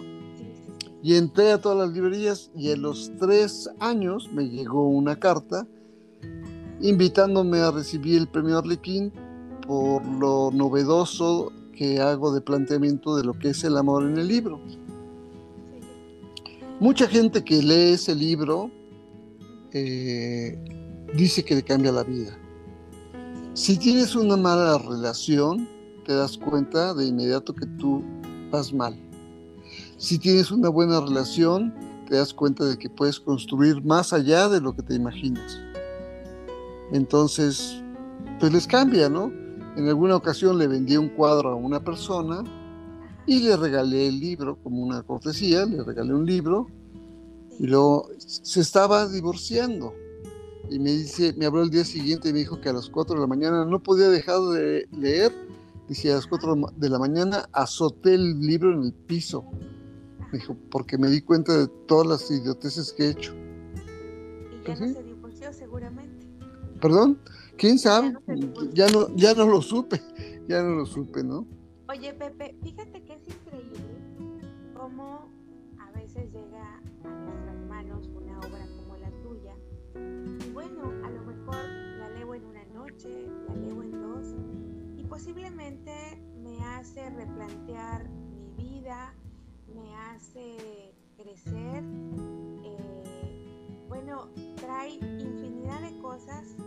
Y entré a todas las librerías y en los tres años me llegó una carta invitándome a recibir el premio Arlequín por lo novedoso que hago de planteamiento de lo que es el amor en el libro. Mucha gente que lee ese libro eh, dice que le cambia la vida. Si tienes una mala relación, te das cuenta de inmediato que tú vas mal. Si tienes una buena relación, te das cuenta de que puedes construir más allá de lo que te imaginas. Entonces, pues les cambia, ¿no? En alguna ocasión le vendí un cuadro a una persona y le regalé el libro como una cortesía, le regalé un libro y luego se estaba divorciando. Y me dice, me habló el día siguiente y me dijo que a las 4 de la mañana no podía dejar de leer. Dice, a las 4 de la mañana azoté el libro en el piso dijo, porque me di cuenta de todas las idioteces que he hecho. Y ya no se divorció seguramente. ¿Perdón? ¿Quién sabe? Ya no, ya no, lo supe, ya no lo supe, ¿no? Oye, Pepe, fíjate que es increíble cómo a veces llega a nuestras manos una obra como la tuya. Y bueno, a lo mejor la leo en una noche, la leo en dos, y posiblemente me hace replantear mi vida, me hace crecer. Eh, bueno, trae infinidad de cosas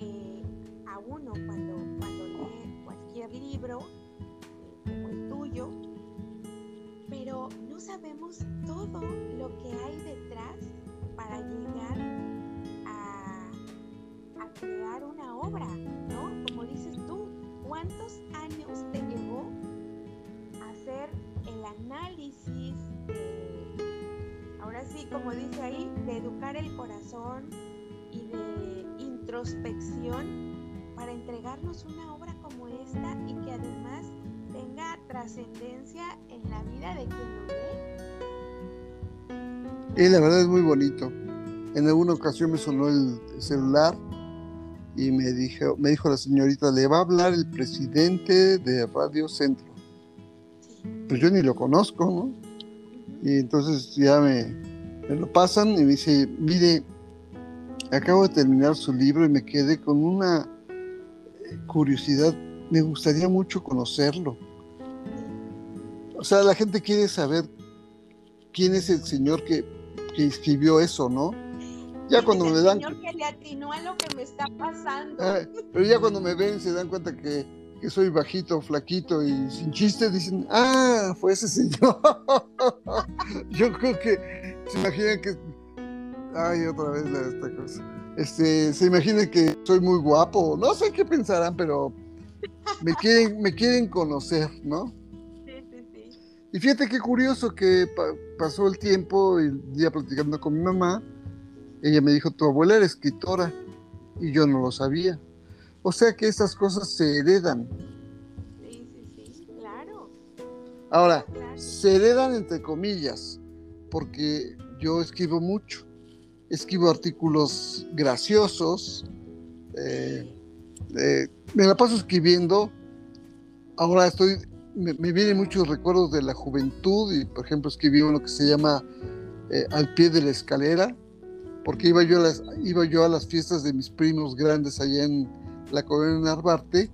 eh, a uno cuando, cuando lee cualquier libro pero no sabemos todo lo que hay detrás para llegar a, a crear una obra, ¿no? Como dices tú, ¿cuántos años te llevó hacer el análisis, ahora sí, como dice ahí, de educar el corazón y de introspección para entregarnos una obra trascendencia en la vida de quien lo lee. Y la verdad es muy bonito. En alguna ocasión me sonó el celular y me dijo, me dijo la señorita, le va a hablar el presidente de Radio Centro pues yo ni lo conozco, ¿no? Y entonces ya me, lo pasan y me dice, mire, acabo de terminar su libro y me quedé con una eh, curiosidad, me gustaría mucho conocerlo. O sea, la gente quiere saber quién es el señor que, que escribió eso, ¿no? Ya cuando me dan... Señor que le atinó a lo que me está pasando. Ah, pero ya cuando me ven se dan cuenta que que soy bajito, flaquito y sin chiste, dicen, ah, fue ese señor. <laughs> Yo creo que se imaginan que, ay, otra vez esta cosa. Este, se imaginan que soy muy guapo, no sé qué pensarán, pero me quieren, me quieren conocer, ¿no? Y fíjate qué curioso que pasó el tiempo y día platicando con mi mamá, ella me dijo, tu abuela era escritora, y yo no lo sabía. O sea que estas cosas se heredan. Sí, sí, sí, claro. Ahora, se heredan entre comillas, porque yo escribo mucho. Escribo artículos graciosos. Eh, eh, me la paso escribiendo. Ahora estoy, me, vienen muchos recuerdos de la juventud y, por ejemplo, escribí uno que se llama eh, Al pie de la escalera, porque iba yo, a las, iba yo a las fiestas de mis primos grandes allá en, la colonia Narvarte,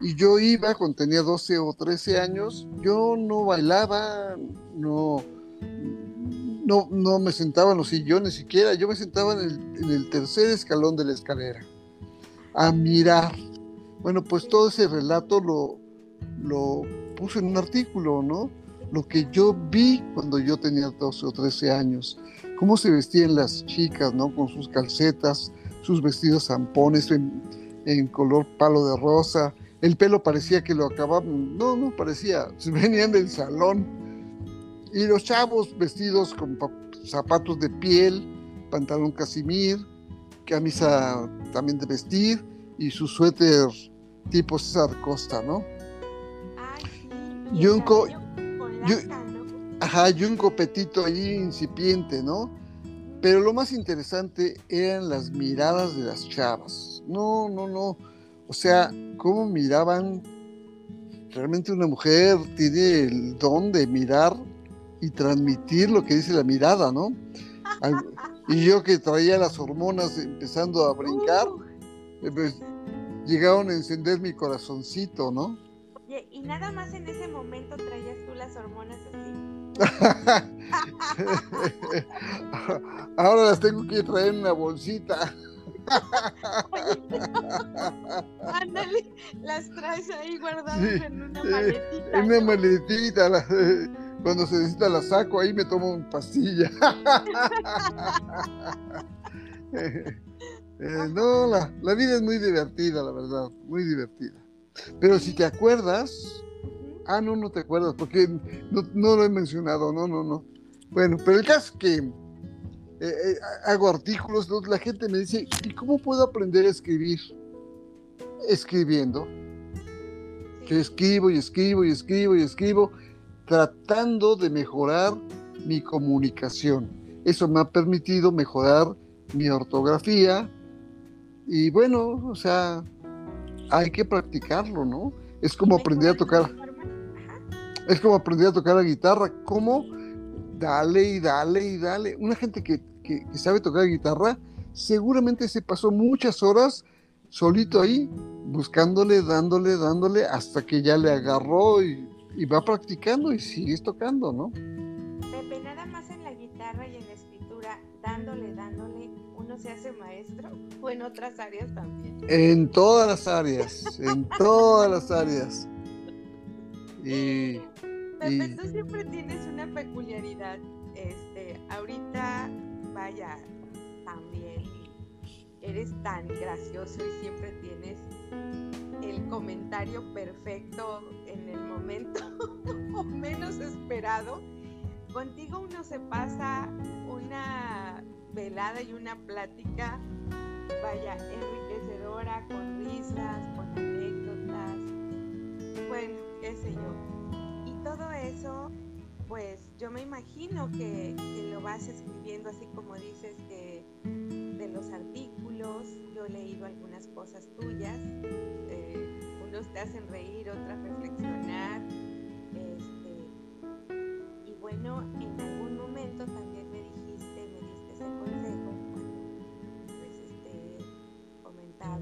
y yo iba cuando tenía 12 o 13 años, yo no bailaba, no, no, no me sentaba en los sillones siquiera, yo me sentaba en el, tercer escalón de la escalera. a mirar. Bueno, pues todo ese relato lo, lo puse en un artículo, ¿no? Lo que yo vi cuando yo tenía 12 o 13 años, cómo se vestían las chicas, ¿no? Con sus calcetas, sus vestidos zampones en, en color palo de rosa, el pelo parecía que lo acababan, no, no parecía, <laughs> venían del salón. Y los chavos vestidos con zapatos de piel, pantalón casimir, camisa también de vestir y su suéter tipo César Costa, ¿no? Y un, ajá, y un copetito allí incipiente, ¿no? Pero lo más interesante eran las miradas de las chavas. No, no, no. O sea, cómo miraban. Realmente una mujer tiene el don de mirar y transmitir lo que dice la mirada, ¿no? <laughs> Y yo que traía las hormonas empezando a brincar, uh. eh, pues, llegaron a encender mi corazoncito, ¿no? Oye, y nada más en ese momento traías tú las hormonas así. <laughs> Ahora las tengo que traer en una bolsita. <laughs> Ándale, las traes ahí guardadas en una maletita. En una maletita, <laughs> cuando se necesita la saco, ahí me tomo una pastilla. Eh, no, la, la, vida es muy divertida, la verdad, muy divertida. Pero si te acuerdas, ah, no, no te acuerdas, porque no, no lo he mencionado, no, no, no. Bueno, pero el caso es que eh, eh, hago artículos, la gente me dice, ¿y cómo puedo aprender a escribir? Escribiendo. Que escribo y escribo y escribo y escribo, tratando de mejorar mi comunicación. Eso me ha permitido mejorar mi ortografía y bueno, o sea, hay que practicarlo, ¿no? Es como aprender a tocar. Es como aprender a tocar la guitarra. ¿Cómo? dale y dale y dale. Una gente que, sabe tocar guitarra seguramente se pasó muchas horas solito ahí, buscándole, dándole, dándole, hasta que ya le agarró y, va practicando y sigues tocando, ¿no? Pepe, nada más en la guitarra y en la escritura, dándole, dándole, uno se hace maestro o en otras áreas también. En todas las áreas, en todas las áreas. Y Pepe, tú siempre tienes una peculiaridad. Este, ahorita, vaya, también eres tan gracioso y siempre tienes el comentario perfecto en el momento <laughs> menos esperado. Contigo uno se pasa una velada y una plática, vaya, enriquecedora, con risas, con anécdotas, bueno, qué sé yo. Todo eso, pues yo me imagino que, lo vas escribiendo así como dices que de los artículos, yo he leído algunas cosas tuyas, eh, unos te hacen reír, otras reflexionar, este, y bueno, en algún momento también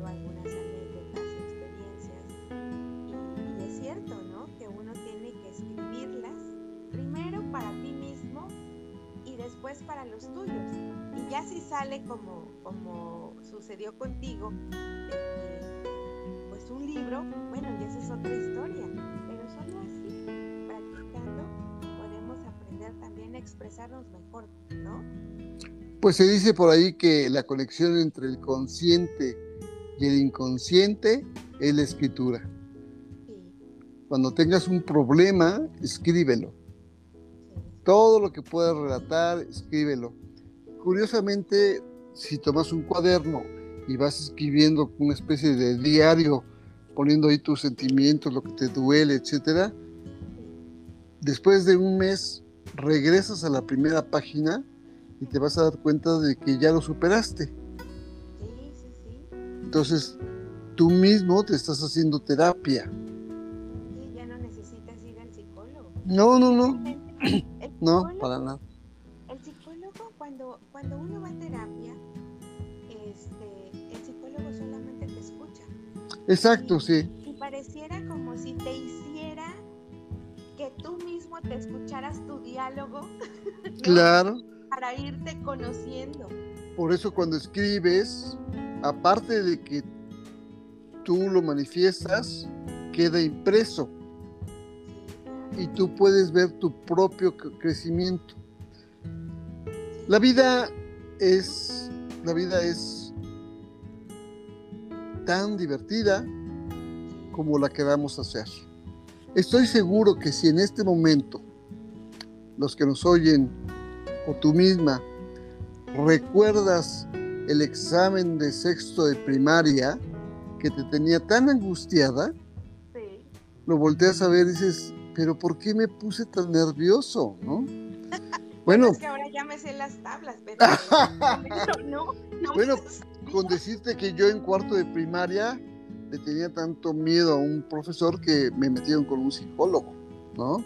algunas anécdotas y experiencias, y es cierto, ¿no? Que uno tiene que escribirlas, primero para ti mismo y después para los tuyos. Y ya si sale como, como sucedió contigo, pues un libro, bueno, y esa es otra historia, pero solo así, practicando, podemos aprender también a expresarnos mejor, ¿no? Pues se dice por ahí que la conexión entre el consciente y el inconsciente es la escritura. Cuando tengas un problema, escríbelo. Todo lo que puedas relatar, escríbelo. Curiosamente, si tomas un cuaderno y vas escribiendo una especie de diario, poniendo ahí tus sentimientos, lo que te duele, etcétera, después de un mes regresas a la primera página y te vas a dar cuenta de que ya lo superaste. Entonces, tú mismo te estás haciendo terapia. No, no, no. <clears throat> No, para nada. El psicólogo, cuando, cuando uno va a terapia, este, el psicólogo solamente te escucha. Exacto, sí. Y pareciera como si te hiciera que tú mismo te escucharas tu diálogo. <laughs> Claro. Para irte conociendo. Por eso cuando escribes, aparte de que tú lo manifiestas, queda impreso y tú puedes ver tu propio crecimiento. La vida es, la vida es tan divertida como la queramos hacer. Estoy seguro que si en este momento los que nos oyen o tú misma recuerdas el examen de sexto de primaria que te tenía tan angustiada, lo volteas a ver y dices, pero ¿por qué me puse tan nervioso? ¿No? <laughs> Bueno, es que ahora ya me sé las tablas, pero, <laughs> no, no bueno, con decirte que yo en cuarto de primaria le tenía tanto miedo a un profesor que me metieron con un psicólogo, ¿no?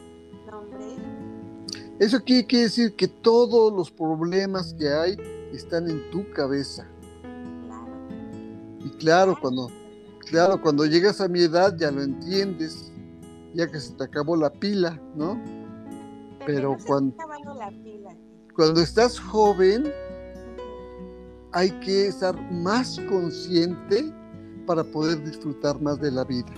Eso quiere, quiere decir que todos los problemas que hay están en tu cabeza. Y claro, cuando, claro, cuando llegas a mi edad ya lo entiendes, ya que se te acabó la pila, ¿no? Pero, cuando, cuando estás joven, hay que estar más consciente para poder disfrutar más de la vida.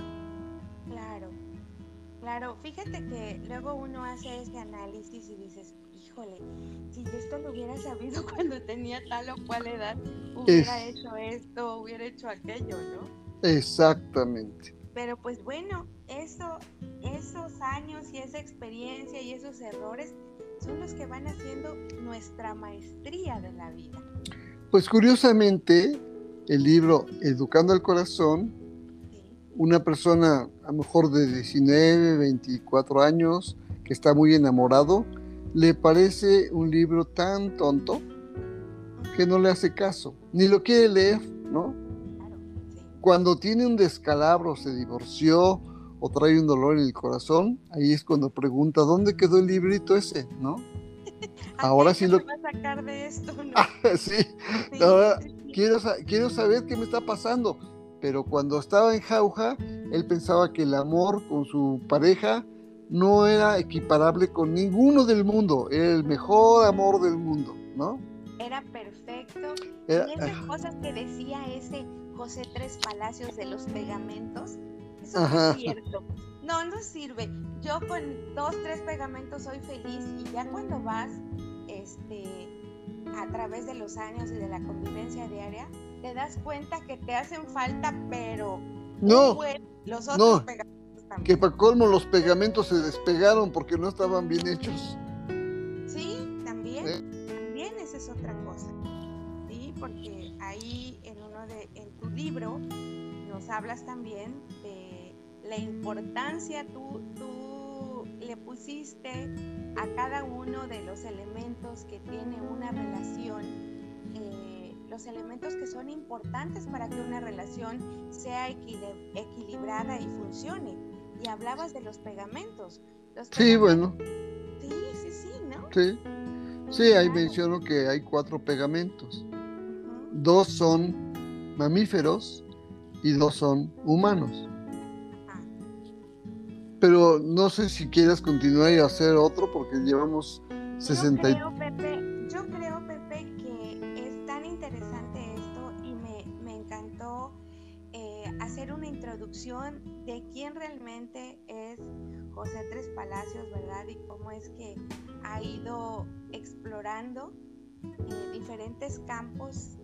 Claro, fíjate que luego uno hace ese análisis y dices, híjole, si esto lo hubiera sabido <laughs> cuando tenía tal o cual edad, hubiera hecho esto, hubiera hecho aquello, ¿no? Exactamente. Pero pues bueno, eso, esos años y esa experiencia y esos errores son los que van haciendo nuestra maestría de la vida. Pues curiosamente, el libro Educando al Corazón una persona a lo mejor de 19, 24 años, que está muy enamorado, le parece un libro tan tonto que no le hace caso, ni lo quiere leer, ¿no? Cuando tiene un descalabro, se divorció o trae un dolor en el corazón, ahí es cuando pregunta, ¿dónde quedó el librito ese? ¿No? <laughs> Ahora sí lo... a sacar de esto, ¿no? <laughs> sí. Ahora quiero, quiero saber qué me está pasando pero cuando estaba en jauja, él pensaba que el amor con su pareja no era equiparable con ninguno del mundo, era el mejor amor del mundo, ¿no? Era perfecto. y esas cosas que decía ese José Tres Palacios de los pegamentos, eso no es cierto. No, no sirve. Yo con dos, tres pegamentos soy feliz y ya cuando vas, este, a través de los años y de la convivencia diaria, te das cuenta que te hacen falta, pero no, los otros pegamentos. Que para colmo los pegamentos se despegaron porque no estaban bien hechos. Sí, también, también esa es otra cosa. Sí, porque ahí en uno de, en tu libro nos hablas también de la importancia, tú, tú le pusiste a cada uno de los elementos que tiene una relación los elementos que son importantes para que una relación sea equilibrada y funcione. Y hablabas de los pegamentos. sí, bueno. Sí, sí, sí, ¿no? Sí. Sí, ahí menciono que hay cuatro pegamentos. Dos son mamíferos y dos son humanos. Pero no sé si quieras continuar y hacer otro porque llevamos 60 yo una introducción de quién realmente es José Tres Palacios, ¿verdad? Y cómo es que ha ido explorando eh, diferentes campos,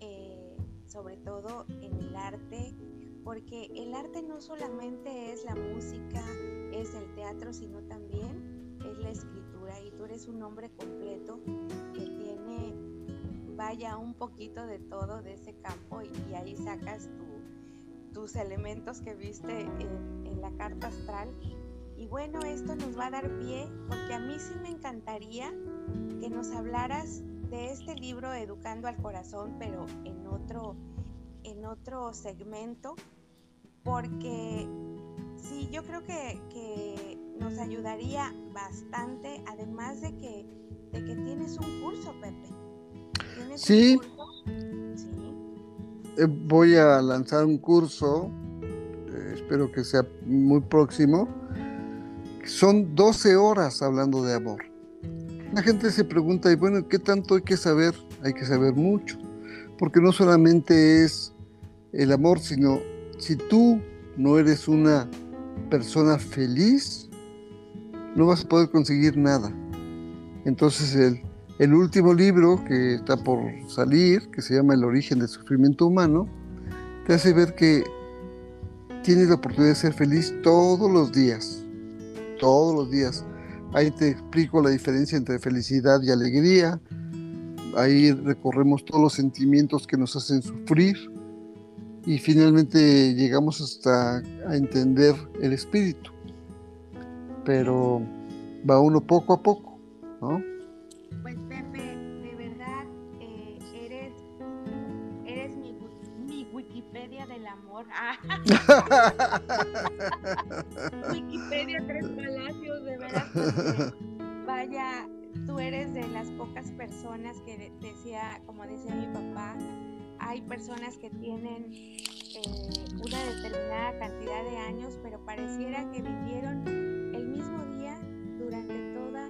eh, sobre todo en el arte, porque el arte no solamente es la música, es el teatro, sino también es la escritura. Y tú eres un hombre completo que tiene, vaya, un poquito de todo de ese campo y ahí sacas tu tus elementos que viste en, la carta astral. Y bueno, esto nos va a dar pie porque a mí sí me encantaría que nos hablaras de este libro Educando al Corazón, pero en otro, en otro segmento, porque sí, yo creo que, que nos ayudaría bastante, además de que, de que tienes un curso, Pepe. sí. Un curso? Eh, voy a lanzar un curso, eh, espero que sea muy próximo. Son 12 horas hablando de amor. La gente se pregunta, y bueno, ¿qué tanto hay que saber? Hay que saber mucho, porque no solamente es el amor, sino si tú no eres una persona feliz, no vas a poder conseguir nada. Entonces el, el último libro que está por salir, que se llama El origen del sufrimiento humano, te hace ver que tienes la oportunidad de ser feliz todos los días, todos los días. Ahí te explico la diferencia entre felicidad y alegría. Ahí recorremos todos los sentimientos que nos hacen sufrir y finalmente llegamos hasta a entender el espíritu. Pero va uno poco a poco, ¿no? <laughs> Wikipedia Tres Palacios, de verdad. vaya, tú eres de las pocas personas que decía, como decía mi papá, hay personas que tienen eh, una determinada cantidad de años, pero pareciera que vivieron el mismo día durante toda,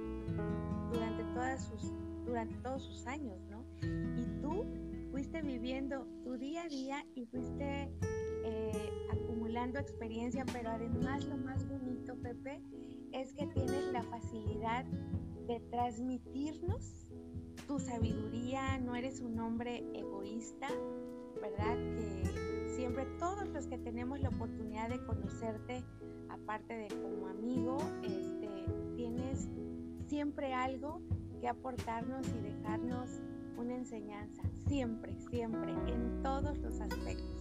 durante todas sus, durante todos sus años, ¿no? Y tú fuiste viviendo tu día a día y fuiste eh, acumulando experiencia, pero además lo más bonito, Pepe, es que tienes la facilidad de transmitirnos tu sabiduría, no eres un hombre egoísta, ¿verdad? Que siempre todos los que tenemos la oportunidad de conocerte, aparte de como amigo, este, tienes siempre algo que aportarnos y dejarnos una enseñanza, siempre, siempre, en todos los aspectos.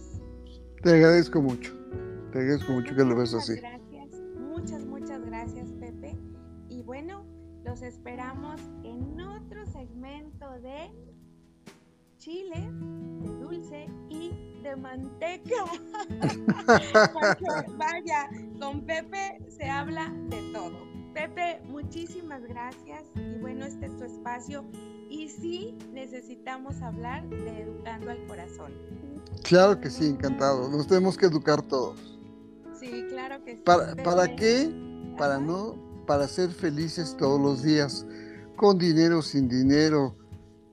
Te agradezco mucho, te agradezco mucho que lo ves así. Gracias, muchas, muchas gracias Pepe. Y bueno, los esperamos en otro segmento de chile, de dulce y de manteca. <laughs> vaya, con Pepe se habla de todo. Pepe, muchísimas gracias y bueno, este es tu espacio y sí necesitamos hablar de educando al corazón. Claro que sí, encantado. Nos tenemos que educar todos. Sí, claro que sí. ¿Para, ¿para qué? Para no, para ser felices todos los días, con dinero, sin dinero,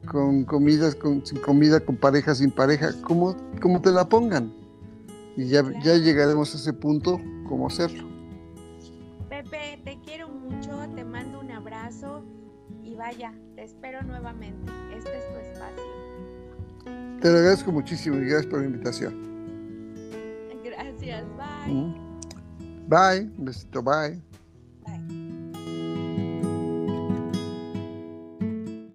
con comidas, con, sin comida, con pareja, sin pareja, como, como te la pongan. Y ya, ya llegaremos a ese punto, cómo hacerlo. Pepe, te abrazo y vaya, te espero nuevamente. Este es tu espacio. Te lo agradezco muchísimo y gracias por la invitación. Gracias, bye. Bye, besito, bye.